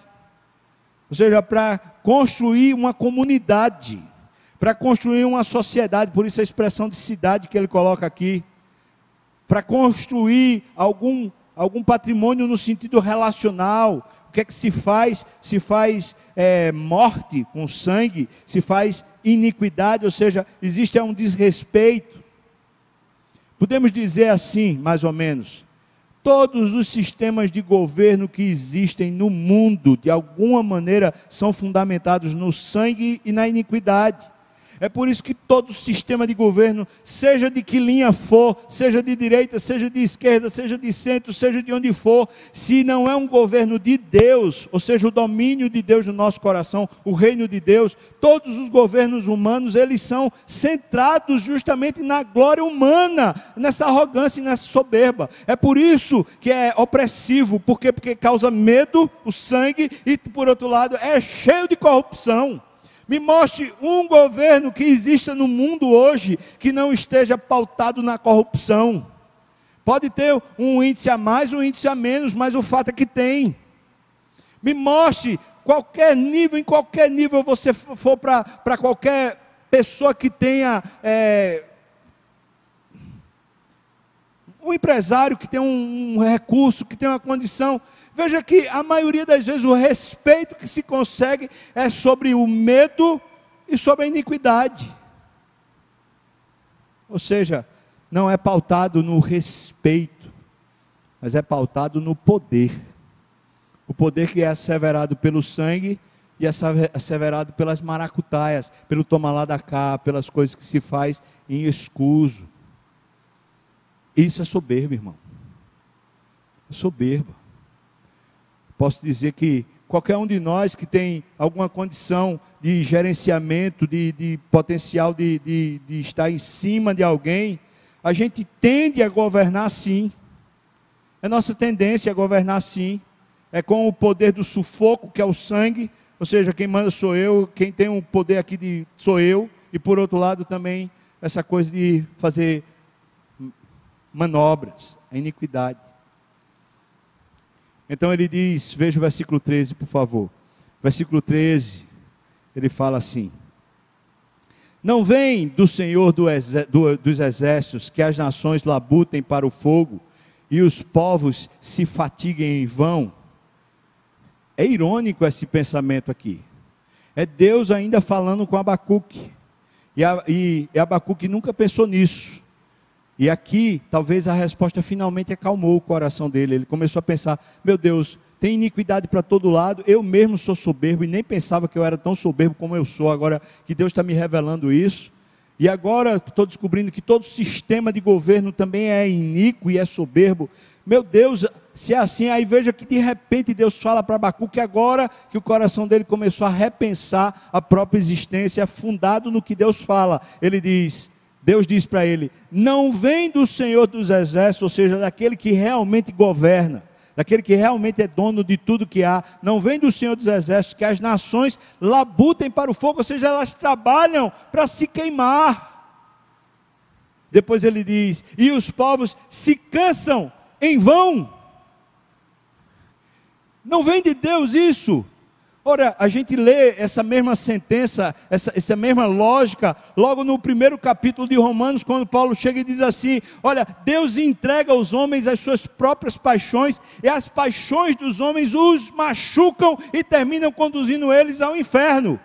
Ou seja, para construir uma comunidade, para construir uma sociedade, por isso a expressão de cidade que ele coloca aqui, para construir algum, algum patrimônio no sentido relacional. O que é que se faz? Se faz é, morte com sangue, se faz iniquidade, ou seja, existe um desrespeito. Podemos dizer assim, mais ou menos, Todos os sistemas de governo que existem no mundo, de alguma maneira, são fundamentados no sangue e na iniquidade. É por isso que todo sistema de governo, seja de que linha for, seja de direita, seja de esquerda, seja de centro, seja de onde for, se não é um governo de Deus, ou seja, o domínio de Deus no nosso coração, o reino de Deus, todos os governos humanos, eles são centrados justamente na glória humana, nessa arrogância e nessa soberba. É por isso que é opressivo, por quê? Porque causa medo, o sangue, e por outro lado, é cheio de corrupção. Me mostre um governo que exista no mundo hoje que não esteja pautado na corrupção. Pode ter um índice a mais, um índice a menos, mas o fato é que tem. Me mostre qualquer nível, em qualquer nível você for para qualquer pessoa que tenha é, um empresário que tem um, um recurso, que tem uma condição, Veja que a maioria das vezes o respeito que se consegue é sobre o medo e sobre a iniquidade. Ou seja, não é pautado no respeito, mas é pautado no poder. O poder que é asseverado pelo sangue e é asseverado pelas maracutaias, pelo tomar lá da cá, pelas coisas que se faz em escuso. Isso é soberbo, irmão. É soberba. Posso dizer que qualquer um de nós que tem alguma condição de gerenciamento, de, de potencial de, de, de estar em cima de alguém, a gente tende a governar assim. É nossa tendência a governar assim. É com o poder do sufoco, que é o sangue, ou seja, quem manda sou eu, quem tem o poder aqui de sou eu, e por outro lado também essa coisa de fazer manobras, a iniquidade. Então ele diz, veja o versículo 13, por favor. Versículo 13, ele fala assim: Não vem do Senhor do do, dos exércitos que as nações labutem para o fogo e os povos se fatiguem em vão. É irônico esse pensamento aqui. É Deus ainda falando com Abacuque. E, e, e Abacuque nunca pensou nisso. E aqui, talvez a resposta finalmente acalmou o coração dele. Ele começou a pensar: meu Deus, tem iniquidade para todo lado. Eu mesmo sou soberbo e nem pensava que eu era tão soberbo como eu sou. Agora que Deus está me revelando isso. E agora estou descobrindo que todo sistema de governo também é iníquo e é soberbo. Meu Deus, se é assim, aí veja que de repente Deus fala para Abacu que agora que o coração dele começou a repensar a própria existência, fundado no que Deus fala. Ele diz: Deus diz para ele: não vem do Senhor dos exércitos, ou seja, daquele que realmente governa, daquele que realmente é dono de tudo que há, não vem do Senhor dos exércitos, que as nações labutem para o fogo, ou seja, elas trabalham para se queimar. Depois ele diz: e os povos se cansam em vão. Não vem de Deus isso. Ora, a gente lê essa mesma sentença, essa, essa mesma lógica, logo no primeiro capítulo de Romanos, quando Paulo chega e diz assim: Olha, Deus entrega aos homens as suas próprias paixões, e as paixões dos homens os machucam e terminam conduzindo eles ao inferno.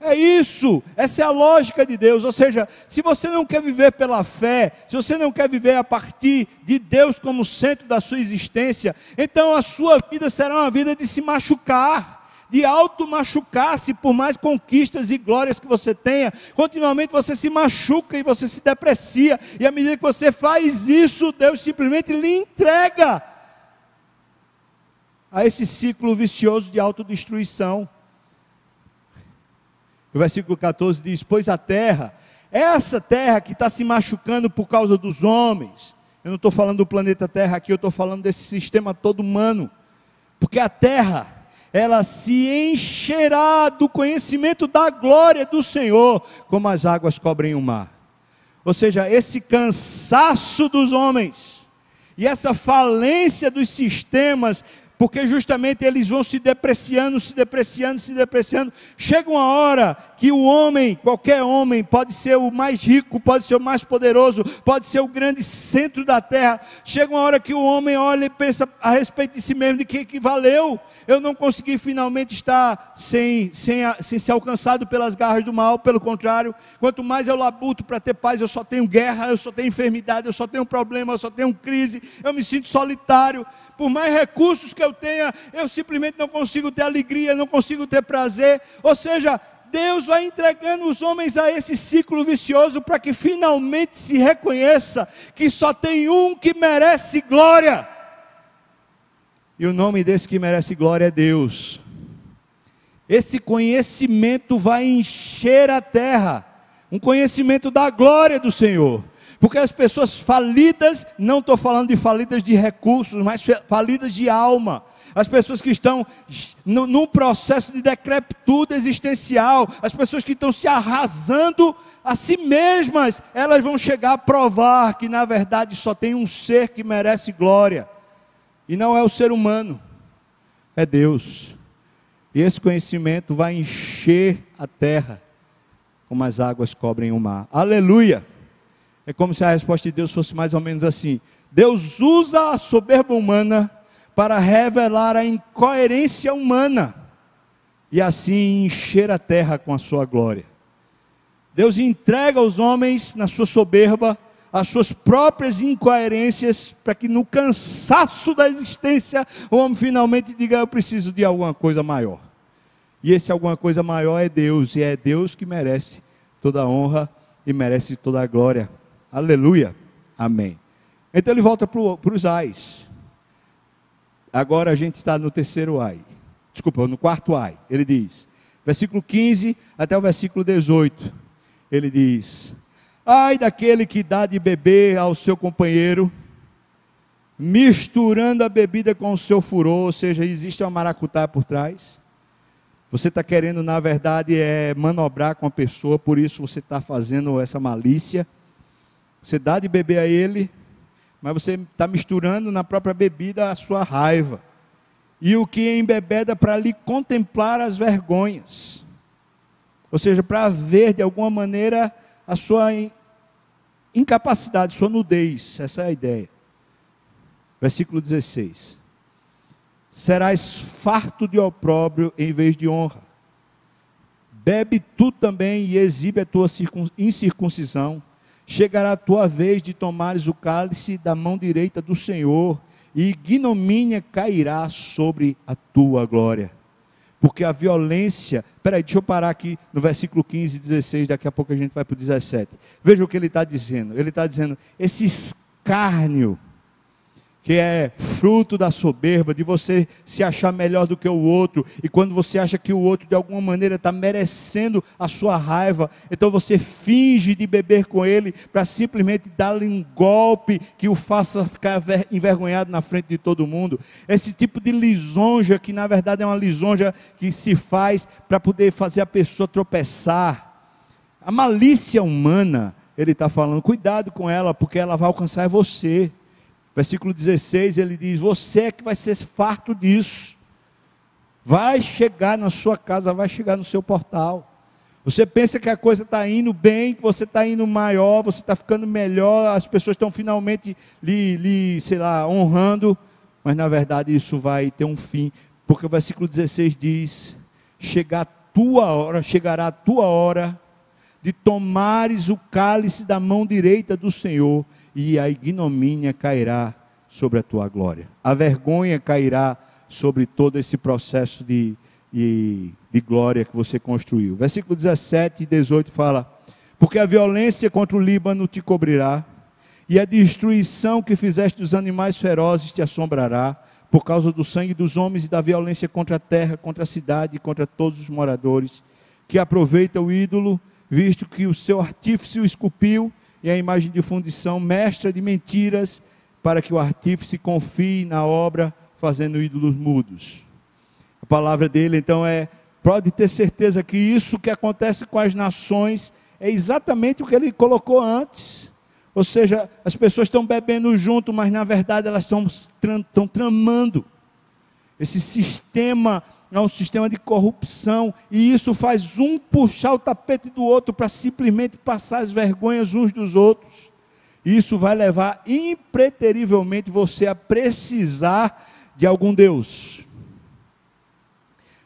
É isso, essa é a lógica de Deus. Ou seja, se você não quer viver pela fé, se você não quer viver a partir de Deus como centro da sua existência, então a sua vida será uma vida de se machucar, de auto-machucar-se por mais conquistas e glórias que você tenha. Continuamente você se machuca e você se deprecia, e à medida que você faz isso, Deus simplesmente lhe entrega a esse ciclo vicioso de autodestruição. O versículo 14 diz: Pois a terra, essa terra que está se machucando por causa dos homens, eu não estou falando do planeta Terra aqui, eu estou falando desse sistema todo humano, porque a terra, ela se encherá do conhecimento da glória do Senhor, como as águas cobrem o mar. Ou seja, esse cansaço dos homens e essa falência dos sistemas porque justamente eles vão se depreciando, se depreciando, se depreciando. Chega uma hora que o homem, qualquer homem, pode ser o mais rico, pode ser o mais poderoso, pode ser o grande centro da terra. Chega uma hora que o homem olha e pensa a respeito de si mesmo, de que, que valeu. Eu não consegui finalmente estar sem, sem, sem ser alcançado pelas garras do mal, pelo contrário, quanto mais eu labuto para ter paz, eu só tenho guerra, eu só tenho enfermidade, eu só tenho problema, eu só tenho crise, eu me sinto solitário. Por mais recursos que eu tenha, eu simplesmente não consigo ter alegria, não consigo ter prazer. Ou seja, Deus vai entregando os homens a esse ciclo vicioso para que finalmente se reconheça que só tem um que merece glória. E o nome desse que merece glória é Deus. Esse conhecimento vai encher a terra, um conhecimento da glória do Senhor. Porque as pessoas falidas, não estou falando de falidas de recursos, mas falidas de alma, as pessoas que estão num processo de decrepitude existencial, as pessoas que estão se arrasando a si mesmas, elas vão chegar a provar que na verdade só tem um ser que merece glória, e não é o ser humano, é Deus. E esse conhecimento vai encher a terra, como as águas cobrem o mar. Aleluia! É como se a resposta de Deus fosse mais ou menos assim: Deus usa a soberba humana para revelar a incoerência humana e assim encher a terra com a sua glória. Deus entrega aos homens, na sua soberba, as suas próprias incoerências, para que no cansaço da existência o homem finalmente diga: Eu preciso de alguma coisa maior. E esse alguma coisa maior é Deus, e é Deus que merece toda a honra e merece toda a glória. Aleluia. Amém. Então ele volta para os ais. Agora a gente está no terceiro ai. Desculpa, no quarto ai. Ele diz, versículo 15 até o versículo 18. Ele diz: Ai daquele que dá de beber ao seu companheiro, misturando a bebida com o seu furor, ou seja, existe uma maracutá por trás. Você está querendo, na verdade, é manobrar com a pessoa, por isso você está fazendo essa malícia. Você dá de beber a ele, mas você está misturando na própria bebida a sua raiva. E o que embebeda para lhe contemplar as vergonhas. Ou seja, para ver de alguma maneira a sua incapacidade, sua nudez. Essa é a ideia. Versículo 16: Serás farto de opróbrio em vez de honra. Bebe tu também e exibe a tua incircuncisão chegará a tua vez de tomares o cálice da mão direita do Senhor, e ignomínia cairá sobre a tua glória. Porque a violência, peraí, deixa eu parar aqui no versículo 15 e 16, daqui a pouco a gente vai para o 17. Veja o que ele está dizendo. Ele está dizendo: esse escárnio que é fruto da soberba, de você se achar melhor do que o outro, e quando você acha que o outro de alguma maneira está merecendo a sua raiva, então você finge de beber com ele para simplesmente dar-lhe um golpe que o faça ficar envergonhado na frente de todo mundo. Esse tipo de lisonja, que na verdade é uma lisonja que se faz para poder fazer a pessoa tropeçar. A malícia humana, ele está falando, cuidado com ela, porque ela vai alcançar você. Versículo 16, ele diz: Você é que vai ser farto disso. Vai chegar na sua casa, vai chegar no seu portal. Você pensa que a coisa está indo bem, que você está indo maior, você está ficando melhor, as pessoas estão finalmente lhe, lhe, sei lá, honrando, mas na verdade isso vai ter um fim, porque o versículo 16 diz: Chegar a tua hora, chegará a tua hora de tomares o cálice da mão direita do Senhor e a ignomínia cairá sobre a tua glória. A vergonha cairá sobre todo esse processo de, de, de glória que você construiu. Versículo 17 e 18 fala: Porque a violência contra o Líbano te cobrirá, e a destruição que fizeste dos animais ferozes te assombrará, por causa do sangue dos homens e da violência contra a terra, contra a cidade contra todos os moradores, que aproveita o ídolo, visto que o seu artífice o esculpiu e a imagem de fundição mestra de mentiras, para que o artífice confie na obra, fazendo ídolos mudos. A palavra dele então é: pode ter certeza que isso que acontece com as nações é exatamente o que ele colocou antes. Ou seja, as pessoas estão bebendo junto, mas na verdade elas estão, estão tramando. Esse sistema é um sistema de corrupção, e isso faz um puxar o tapete do outro para simplesmente passar as vergonhas uns dos outros. Isso vai levar impreterivelmente você a precisar de algum Deus.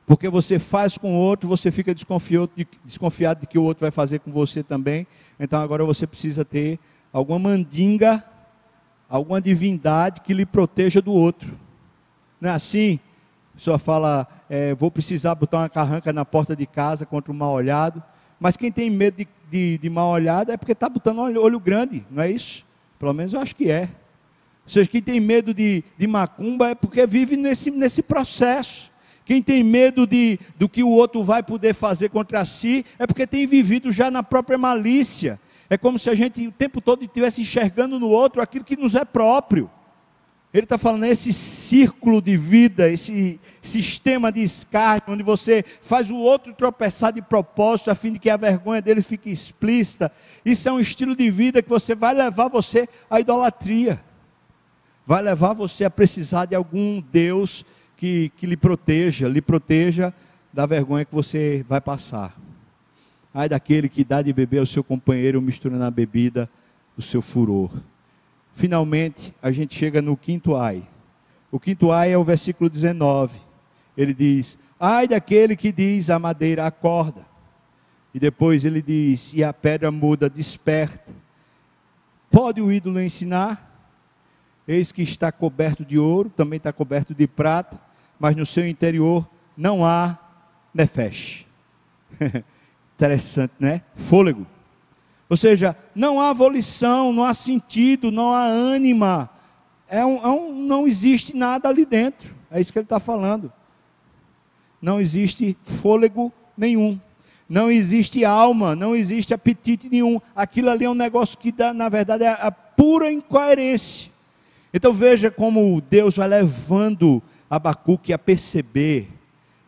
Porque você faz com o outro, você fica desconfiado de, desconfiado de que o outro vai fazer com você também. Então agora você precisa ter alguma mandinga, alguma divindade que lhe proteja do outro. Não é assim? A pessoa fala, é, vou precisar botar uma carranca na porta de casa contra um mal olhado. Mas quem tem medo de, de, de mal olhado é porque está botando olho, olho grande, não é isso? Pelo menos eu acho que é. Ou seja, quem tem medo de, de macumba é porque vive nesse, nesse processo. Quem tem medo de, do que o outro vai poder fazer contra si é porque tem vivido já na própria malícia. É como se a gente o tempo todo estivesse enxergando no outro aquilo que nos é próprio. Ele está falando esse círculo de vida, esse sistema de escárnio, onde você faz o outro tropeçar de propósito, a fim de que a vergonha dele fique explícita. Isso é um estilo de vida que você vai levar você à idolatria. Vai levar você a precisar de algum Deus que, que lhe proteja, lhe proteja da vergonha que você vai passar. Ai daquele que dá de beber ao seu companheiro, misturando na bebida o seu furor. Finalmente, a gente chega no quinto ai. O quinto ai é o versículo 19. Ele diz: Ai daquele que diz a madeira acorda. E depois ele diz: E a pedra muda, desperta. Pode o ídolo ensinar? Eis que está coberto de ouro, também está coberto de prata mas no seu interior não há nefesh. Interessante, né? Fôlego. Ou seja, não há volição, não há sentido, não há ânima. É um, é um, não existe nada ali dentro. É isso que ele está falando. Não existe fôlego nenhum. Não existe alma, não existe apetite nenhum. Aquilo ali é um negócio que dá, na verdade, é a pura incoerência. Então veja como Deus vai levando Abacuque a perceber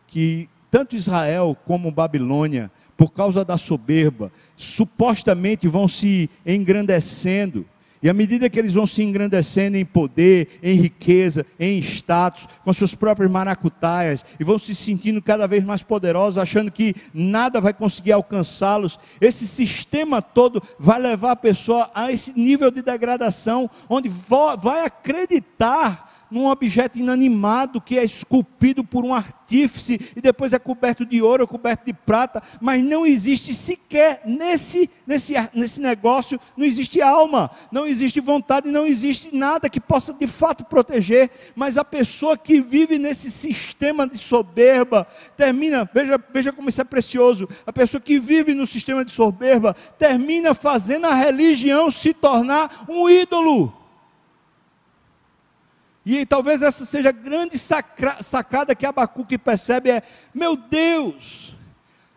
que tanto Israel como Babilônia, por causa da soberba, supostamente vão se engrandecendo. E à medida que eles vão se engrandecendo em poder, em riqueza, em status, com seus próprios maracutaias, e vão se sentindo cada vez mais poderosos, achando que nada vai conseguir alcançá-los, esse sistema todo vai levar a pessoa a esse nível de degradação, onde vai acreditar num objeto inanimado que é esculpido por um artífice e depois é coberto de ouro, coberto de prata, mas não existe sequer nesse, nesse, nesse negócio, não existe alma, não existe vontade, não existe nada que possa de fato proteger, mas a pessoa que vive nesse sistema de soberba, termina, veja, veja como isso é precioso, a pessoa que vive no sistema de soberba, termina fazendo a religião se tornar um ídolo. E talvez essa seja a grande sacada que Abacuque percebe: é, meu Deus,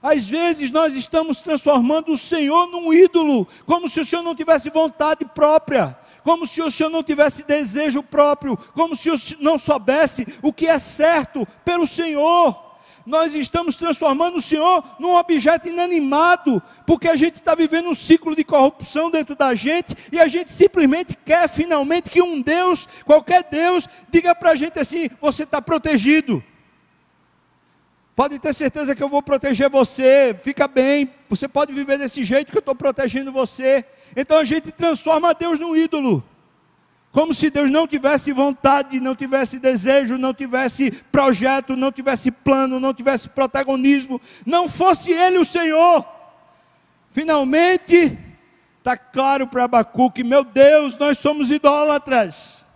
às vezes nós estamos transformando o Senhor num ídolo, como se o Senhor não tivesse vontade própria, como se o Senhor não tivesse desejo próprio, como se o Senhor não soubesse o que é certo pelo Senhor nós estamos transformando o Senhor num objeto inanimado, porque a gente está vivendo um ciclo de corrupção dentro da gente e a gente simplesmente quer finalmente que um Deus, qualquer Deus, diga para a gente assim: você está protegido. Pode ter certeza que eu vou proteger você, fica bem, você pode viver desse jeito que eu estou protegendo você. Então a gente transforma Deus num ídolo. Como se Deus não tivesse vontade, não tivesse desejo, não tivesse projeto, não tivesse plano, não tivesse protagonismo, não fosse Ele o Senhor. Finalmente, está claro para Abacuque: meu Deus, nós somos idólatras.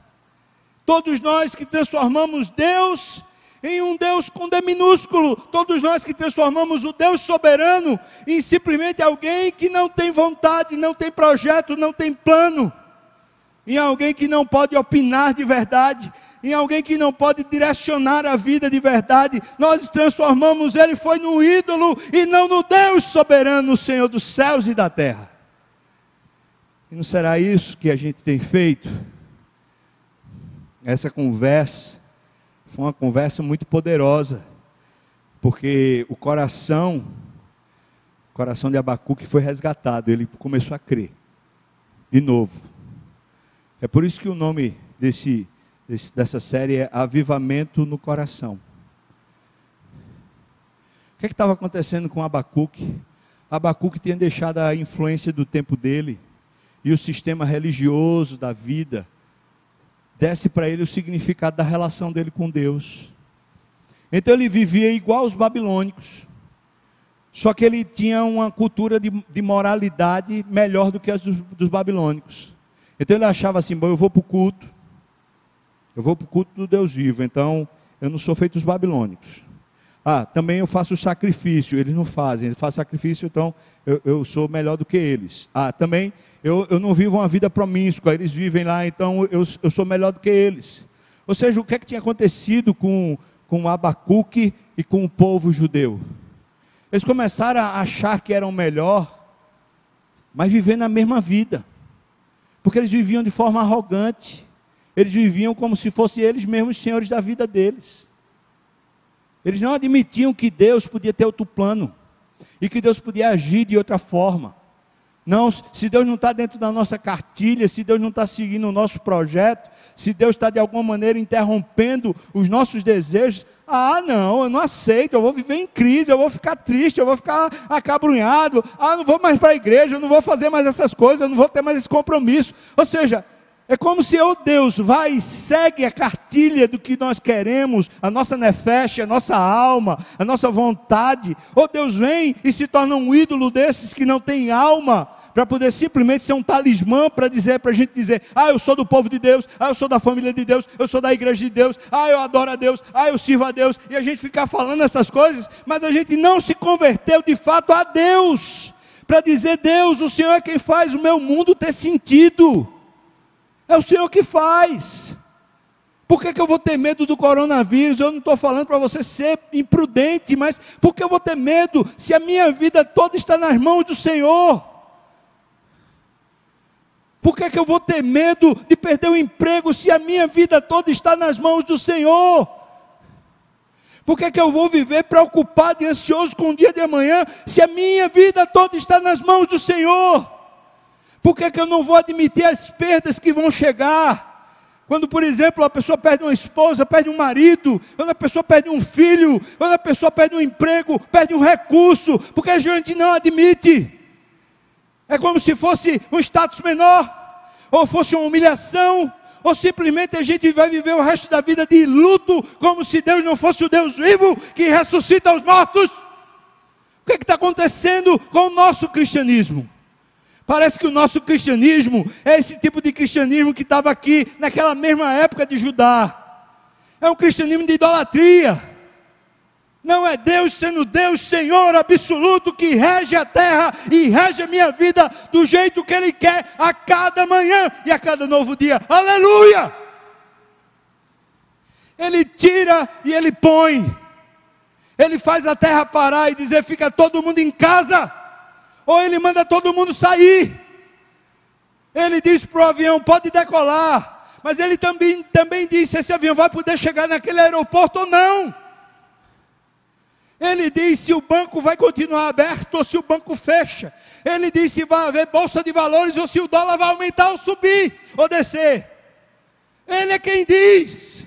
Todos nós que transformamos Deus em um Deus com D minúsculo, todos nós que transformamos o Deus soberano em simplesmente alguém que não tem vontade, não tem projeto, não tem plano em alguém que não pode opinar de verdade, em alguém que não pode direcionar a vida de verdade. Nós transformamos ele foi no ídolo e não no Deus soberano, Senhor dos céus e da terra. E não será isso que a gente tem feito? Essa conversa foi uma conversa muito poderosa, porque o coração, o coração de Abacuque foi resgatado, ele começou a crer de novo. É por isso que o nome desse, dessa série é Avivamento no Coração. O que é estava acontecendo com Abacuque? Abacuque tinha deixado a influência do tempo dele e o sistema religioso da vida desse para ele o significado da relação dele com Deus. Então ele vivia igual os babilônicos. Só que ele tinha uma cultura de, de moralidade melhor do que a dos, dos babilônicos. Então ele achava assim: bom, eu vou para o culto, eu vou para o culto do Deus vivo, então eu não sou feito os babilônicos. Ah, também eu faço sacrifício, eles não fazem, eles fazem sacrifício, então eu, eu sou melhor do que eles. Ah, também eu, eu não vivo uma vida promíscua, eles vivem lá, então eu, eu sou melhor do que eles. Ou seja, o que é que tinha acontecido com, com Abacuque e com o povo judeu? Eles começaram a achar que eram melhor, mas vivendo a mesma vida, porque eles viviam de forma arrogante. Eles viviam como se fossem eles mesmos senhores da vida deles. Eles não admitiam que Deus podia ter outro plano e que Deus podia agir de outra forma. Não, se Deus não está dentro da nossa cartilha, se Deus não está seguindo o nosso projeto, se Deus está de alguma maneira interrompendo os nossos desejos, ah, não, eu não aceito, eu vou viver em crise, eu vou ficar triste, eu vou ficar acabrunhado, ah, não vou mais para a igreja, eu não vou fazer mais essas coisas, eu não vou ter mais esse compromisso. Ou seja, é como se, oh Deus, vai e segue a cartilha do que nós queremos, a nossa nefeche, a nossa alma, a nossa vontade. Oh Deus, vem e se torna um ídolo desses que não tem alma, para poder simplesmente ser um talismã para dizer, para a gente dizer, ah, eu sou do povo de Deus, ah, eu sou da família de Deus, eu sou da igreja de Deus, ah, eu adoro a Deus, ah, eu sirvo a Deus, e a gente ficar falando essas coisas, mas a gente não se converteu de fato a Deus, para dizer, Deus, o Senhor é quem faz o meu mundo ter sentido. É o Senhor que faz. Por que, que eu vou ter medo do coronavírus? Eu não estou falando para você ser imprudente, mas por que eu vou ter medo se a minha vida toda está nas mãos do Senhor? Por que, que eu vou ter medo de perder o emprego se a minha vida toda está nas mãos do Senhor? Por que, que eu vou viver preocupado e ansioso com o dia de amanhã se a minha vida toda está nas mãos do Senhor? Por que, que eu não vou admitir as perdas que vão chegar? Quando, por exemplo, a pessoa perde uma esposa, perde um marido, quando a pessoa perde um filho, quando a pessoa perde um emprego, perde um recurso, porque a gente não admite. É como se fosse um status menor, ou fosse uma humilhação, ou simplesmente a gente vai viver o resto da vida de luto, como se Deus não fosse o Deus vivo que ressuscita os mortos. O que é está acontecendo com o nosso cristianismo? Parece que o nosso cristianismo é esse tipo de cristianismo que estava aqui naquela mesma época de Judá. É um cristianismo de idolatria. Não é Deus sendo Deus, Senhor absoluto, que rege a terra e rege a minha vida do jeito que Ele quer a cada manhã e a cada novo dia. Aleluia! Ele tira e Ele põe. Ele faz a terra parar e dizer: fica todo mundo em casa ou ele manda todo mundo sair. Ele diz para o avião: pode decolar. Mas ele também, também disse: esse avião vai poder chegar naquele aeroporto ou não. Ele diz se o banco vai continuar aberto ou se o banco fecha. Ele diz se vai haver bolsa de valores ou se o dólar vai aumentar ou subir ou descer. Ele é quem diz.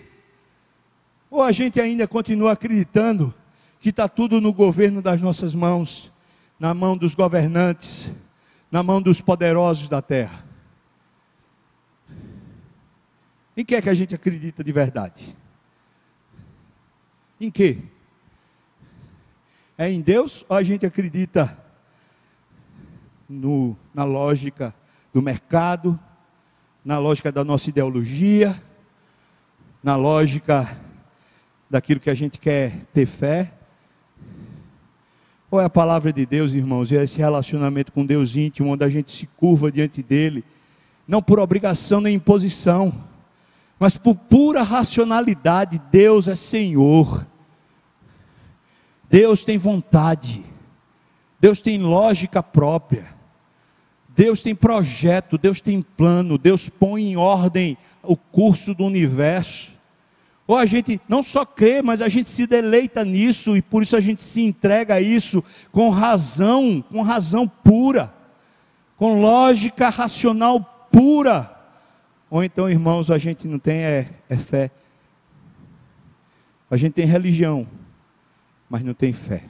Ou a gente ainda continua acreditando que está tudo no governo das nossas mãos na mão dos governantes, na mão dos poderosos da terra. Em que é que a gente acredita de verdade? Em que? É em Deus ou a gente acredita no, na lógica do mercado, na lógica da nossa ideologia, na lógica daquilo que a gente quer ter fé? Qual é a palavra de Deus, irmãos? E é esse relacionamento com Deus íntimo, onde a gente se curva diante dele, não por obrigação nem imposição, mas por pura racionalidade. Deus é Senhor. Deus tem vontade. Deus tem lógica própria. Deus tem projeto, Deus tem plano, Deus põe em ordem o curso do universo. Ou a gente não só crê, mas a gente se deleita nisso e por isso a gente se entrega a isso com razão, com razão pura, com lógica racional pura. Ou então, irmãos, a gente não tem é, é fé. A gente tem religião, mas não tem fé.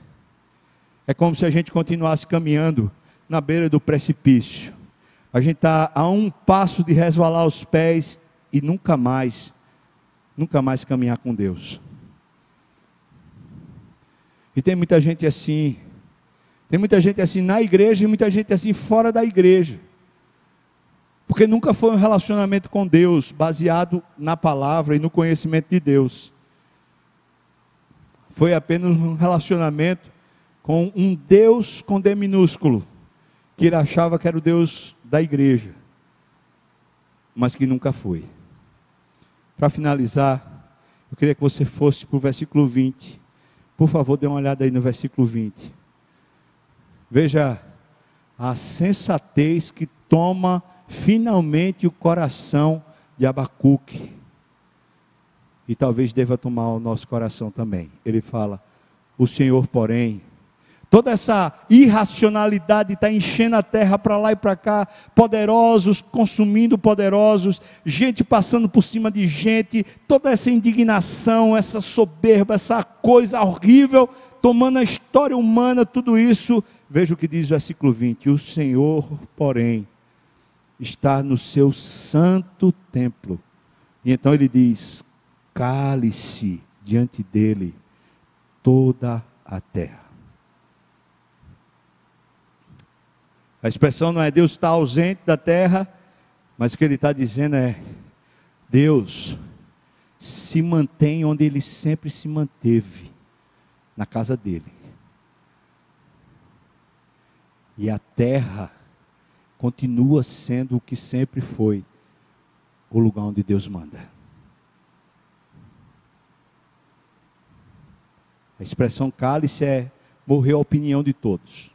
É como se a gente continuasse caminhando na beira do precipício. A gente está a um passo de resvalar os pés e nunca mais, nunca mais caminhar com Deus. E tem muita gente assim, tem muita gente assim na igreja e muita gente assim fora da igreja. Porque nunca foi um relacionamento com Deus baseado na palavra e no conhecimento de Deus. Foi apenas um relacionamento com um Deus com D minúsculo, que ele achava que era o Deus da igreja, mas que nunca foi. Para finalizar, eu queria que você fosse para o versículo 20. Por favor, dê uma olhada aí no versículo 20. Veja a sensatez que toma finalmente o coração de Abacuque. E talvez deva tomar o nosso coração também. Ele fala: O Senhor, porém, toda essa irracionalidade está enchendo a terra para lá e para cá, poderosos consumindo poderosos, gente passando por cima de gente, toda essa indignação, essa soberba, essa coisa horrível, tomando a história humana, tudo isso. Veja o que diz o versículo 20: O Senhor, porém, está no seu santo templo. E então ele diz: cale-se diante dele toda a terra. A expressão não é Deus está ausente da terra, mas o que ele está dizendo é: Deus se mantém onde ele sempre se manteve, na casa dele. E a terra continua sendo o que sempre foi o lugar onde Deus manda. A expressão cálice é morreu a opinião de todos.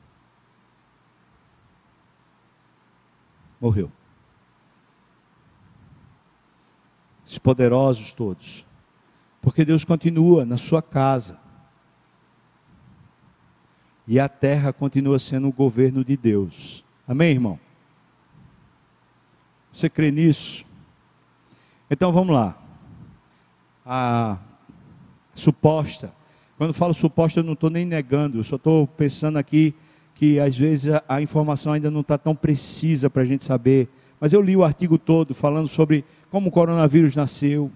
Morreu. Os poderosos todos. Porque Deus continua na sua casa. E a terra continua sendo o governo de Deus. Amém, irmão? Você crê nisso? Então vamos lá. A suposta, quando falo suposta, eu não estou nem negando, eu só estou pensando aqui que às vezes a, informação ainda não está tão precisa para a gente saber. Mas eu li o artigo todo falando sobre como o coronavírus nasceu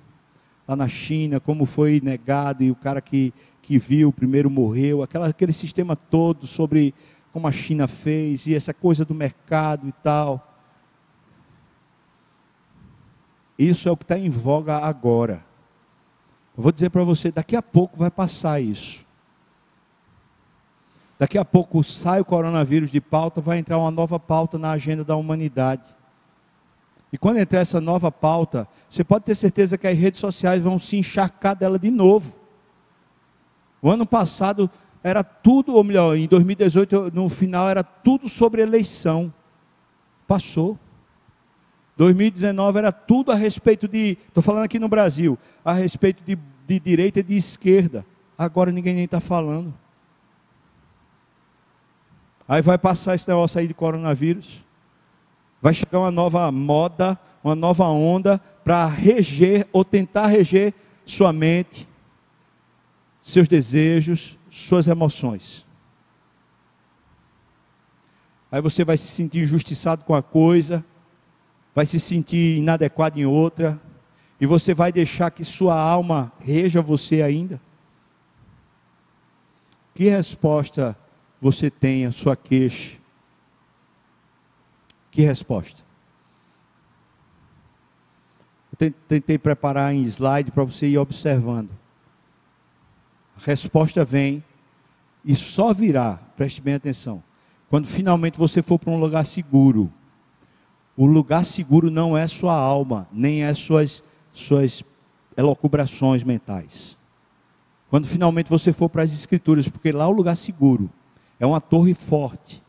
lá na China, como foi negado e o cara que, que viu primeiro morreu, aquela, aquele sistema todo sobre como a China fez e essa coisa do mercado e tal. Isso é o que está em voga agora. Eu vou dizer para você, daqui a pouco vai passar isso. Daqui a pouco sai o coronavírus de pauta, vai entrar uma nova pauta na agenda da humanidade. E quando entrar essa nova pauta, você pode ter certeza que as redes sociais vão se encharcar dela de novo. O ano passado era tudo, ou melhor, em 2018, no final, era tudo sobre eleição. Passou. 2019 era tudo a respeito de, estou falando aqui no Brasil, a respeito de, de direita e de esquerda. Agora ninguém nem está falando. Aí vai passar esse negócio aí de coronavírus. Vai chegar uma nova moda, uma nova onda para reger ou tentar reger sua mente, seus desejos, suas emoções. Aí você vai se sentir injustiçado com a coisa, vai se sentir inadequado em outra, e você vai deixar que sua alma reja você ainda? Que resposta você tem à sua queixa? Que resposta? Eu tentei preparar em slide para você ir observando. A resposta vem e só virá, preste bem atenção, quando finalmente você for para um lugar seguro o lugar seguro não é sua alma, nem é suas, suas elocubrações mentais. Quando finalmente você for para as escrituras, porque lá é o lugar seguro, é uma torre forte.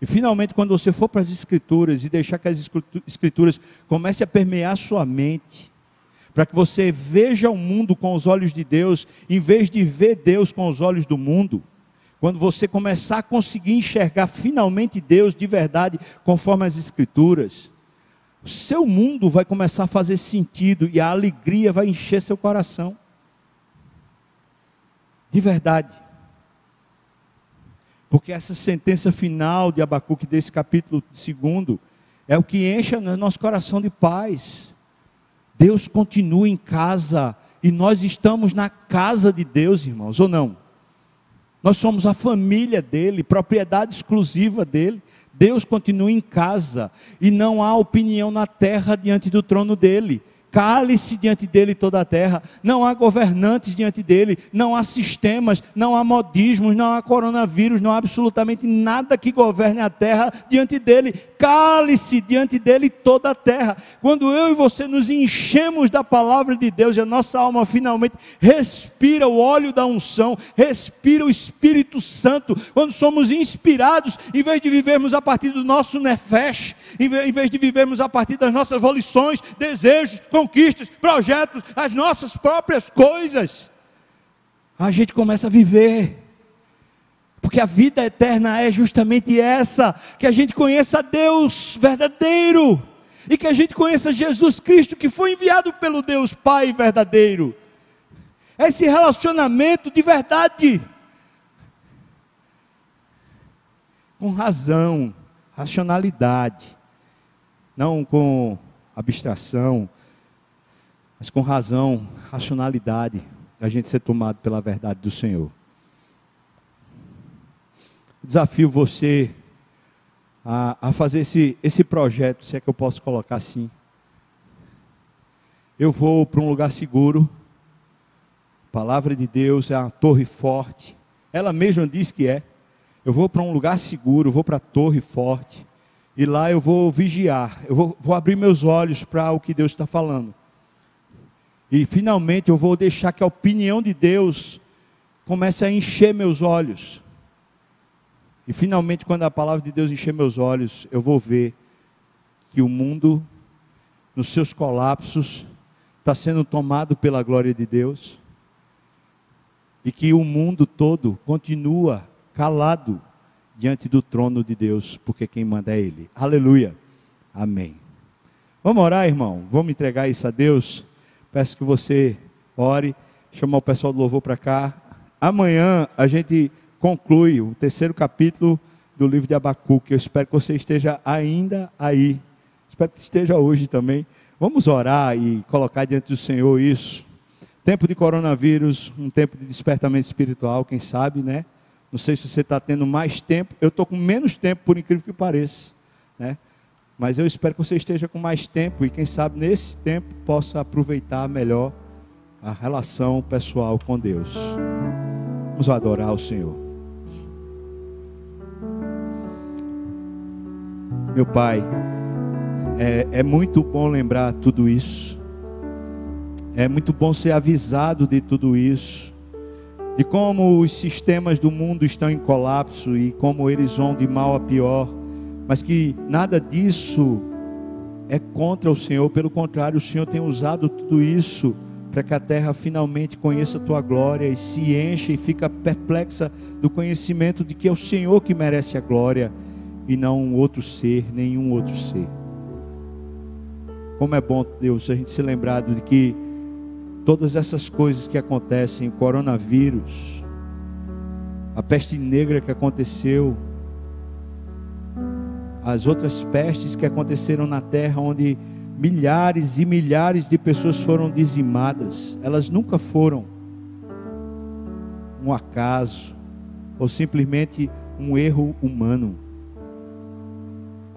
E finalmente, quando você for para as escrituras e deixar que as escrituras comecem a permear sua mente, para que você veja o mundo com os olhos de Deus, em vez de ver Deus com os olhos do mundo, quando você começar a conseguir enxergar finalmente Deus de verdade, conforme as Escrituras, o seu mundo vai começar a fazer sentido e a alegria vai encher seu coração. De verdade. Porque essa sentença final de Abacuque, desse capítulo segundo, é o que enche nosso coração de paz. Deus continua em casa e nós estamos na casa de Deus, irmãos, ou não? Nós somos a família dele, propriedade exclusiva dele. Deus continua em casa e não há opinião na terra diante do trono dele. Cale-se diante dele toda a terra. Não há governantes diante dele, não há sistemas, não há modismos, não há coronavírus, não há absolutamente nada que governe a terra diante dele. Cale-se diante dele toda a terra. Quando eu e você nos enchemos da palavra de Deus e a nossa alma finalmente respira o óleo da unção, respira o Espírito Santo, quando somos inspirados, em vez de vivermos a partir do nosso nefesh, em vez de vivermos a partir das nossas volições, desejos, conquistas, projetos, as nossas próprias coisas, a gente começa a viver. Porque a vida eterna é justamente essa: que a gente conheça Deus verdadeiro e que a gente conheça Jesus Cristo, que foi enviado pelo Deus Pai verdadeiro. Esse relacionamento de verdade, com razão, racionalidade, não com abstração, mas com razão, racionalidade, a gente ser tomado pela verdade do Senhor. Desafio você a, a fazer esse, esse projeto, se é que eu posso colocar assim. Eu vou para um lugar seguro. A palavra de Deus é uma torre forte. Ela mesma diz que é. Eu vou para um lugar seguro, vou para a torre forte. E lá eu vou vigiar. Eu vou, vou abrir meus olhos para o que Deus está falando. E finalmente eu vou deixar que a opinião de Deus comece a encher meus olhos. E finalmente, quando a palavra de Deus encher meus olhos, eu vou ver que o mundo, nos seus colapsos, está sendo tomado pela glória de Deus. E que o mundo todo continua calado diante do trono de Deus, porque quem manda é Ele. Aleluia. Amém. Vamos orar, irmão? Vamos entregar isso a Deus? Peço que você ore, chamar o pessoal do louvor para cá. Amanhã a gente conclui o terceiro capítulo do livro de Abacuque. Eu espero que você esteja ainda aí. Espero que esteja hoje também. Vamos orar e colocar diante do Senhor isso. Tempo de coronavírus, um tempo de despertamento espiritual, quem sabe, né? Não sei se você está tendo mais tempo. Eu estou com menos tempo, por incrível que pareça, né? Mas eu espero que você esteja com mais tempo e, quem sabe, nesse tempo possa aproveitar melhor a relação pessoal com Deus. Vamos adorar o Senhor. Meu Pai, é, é muito bom lembrar tudo isso. É muito bom ser avisado de tudo isso. De como os sistemas do mundo estão em colapso e como eles vão de mal a pior mas que nada disso é contra o Senhor, pelo contrário, o Senhor tem usado tudo isso para que a terra finalmente conheça a tua glória e se encha e fica perplexa do conhecimento de que é o Senhor que merece a glória e não um outro ser, nenhum outro ser. Como é bom, Deus, a gente se lembrado de que todas essas coisas que acontecem, o coronavírus, a peste negra que aconteceu, as outras pestes que aconteceram na terra, onde milhares e milhares de pessoas foram dizimadas, elas nunca foram um acaso ou simplesmente um erro humano.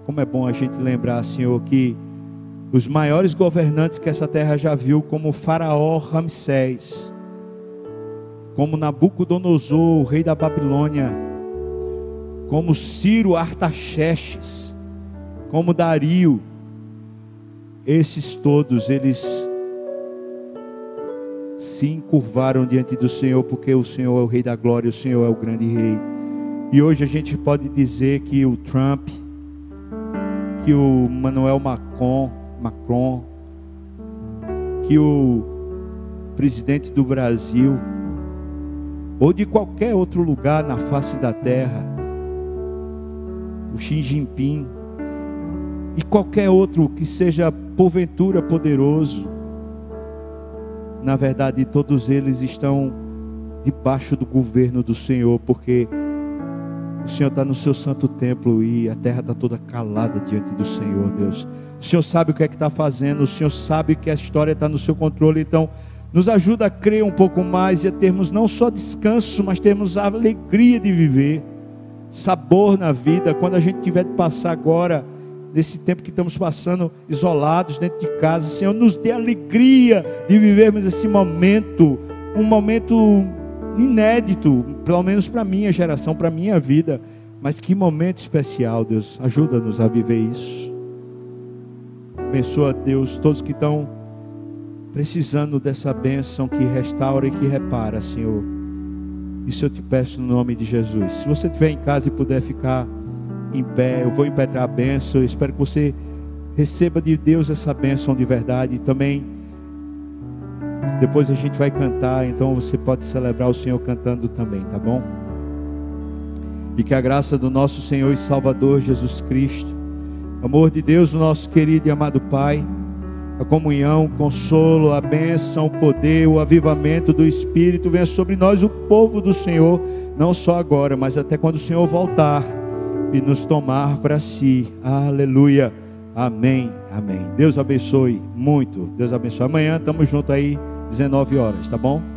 Como é bom a gente lembrar, Senhor, que os maiores governantes que essa terra já viu, como Faraó Ramsés, como Nabucodonosor, o rei da Babilônia, como Ciro Artaxerxes, como Dario, esses todos eles se encurvaram diante do Senhor, porque o Senhor é o Rei da Glória, o Senhor é o grande Rei. E hoje a gente pode dizer que o Trump, que o Manuel Macron, Macron, que o presidente do Brasil, ou de qualquer outro lugar na face da terra, o Xi Jinping, e qualquer outro que seja porventura poderoso. Na verdade, todos eles estão debaixo do governo do Senhor, porque o Senhor está no seu santo templo e a terra está toda calada diante do Senhor, Deus. O Senhor sabe o que é que está fazendo, o Senhor sabe que a história está no seu controle, então nos ajuda a crer um pouco mais e a termos não só descanso, mas termos a alegria de viver, sabor na vida, quando a gente tiver de passar agora nesse tempo que estamos passando isolados dentro de casa. Senhor, nos dê alegria de vivermos esse momento, um momento inédito, pelo menos para minha geração, para minha vida. Mas que momento especial, Deus. Ajuda-nos a viver isso. Abençoa, Deus, todos que estão precisando dessa bênção que restaura e que repara, Senhor. Isso eu te peço no nome de Jesus. Se você estiver em casa e puder ficar em pé, eu vou impetrar a bênção. Eu espero que você receba de Deus essa bênção de verdade. E também, depois a gente vai cantar, então você pode celebrar o Senhor cantando também, tá bom? E que a graça do nosso Senhor e Salvador Jesus Cristo, amor de Deus, o nosso querido e amado Pai, a comunhão, o consolo, a bênção, o poder, o avivamento do Espírito venha sobre nós, o povo do Senhor, não só agora, mas até quando o Senhor voltar e nos tomar para si. Aleluia. Amém. Amém. Deus abençoe muito. Deus abençoe. Amanhã estamos juntos aí, 19 horas, tá bom?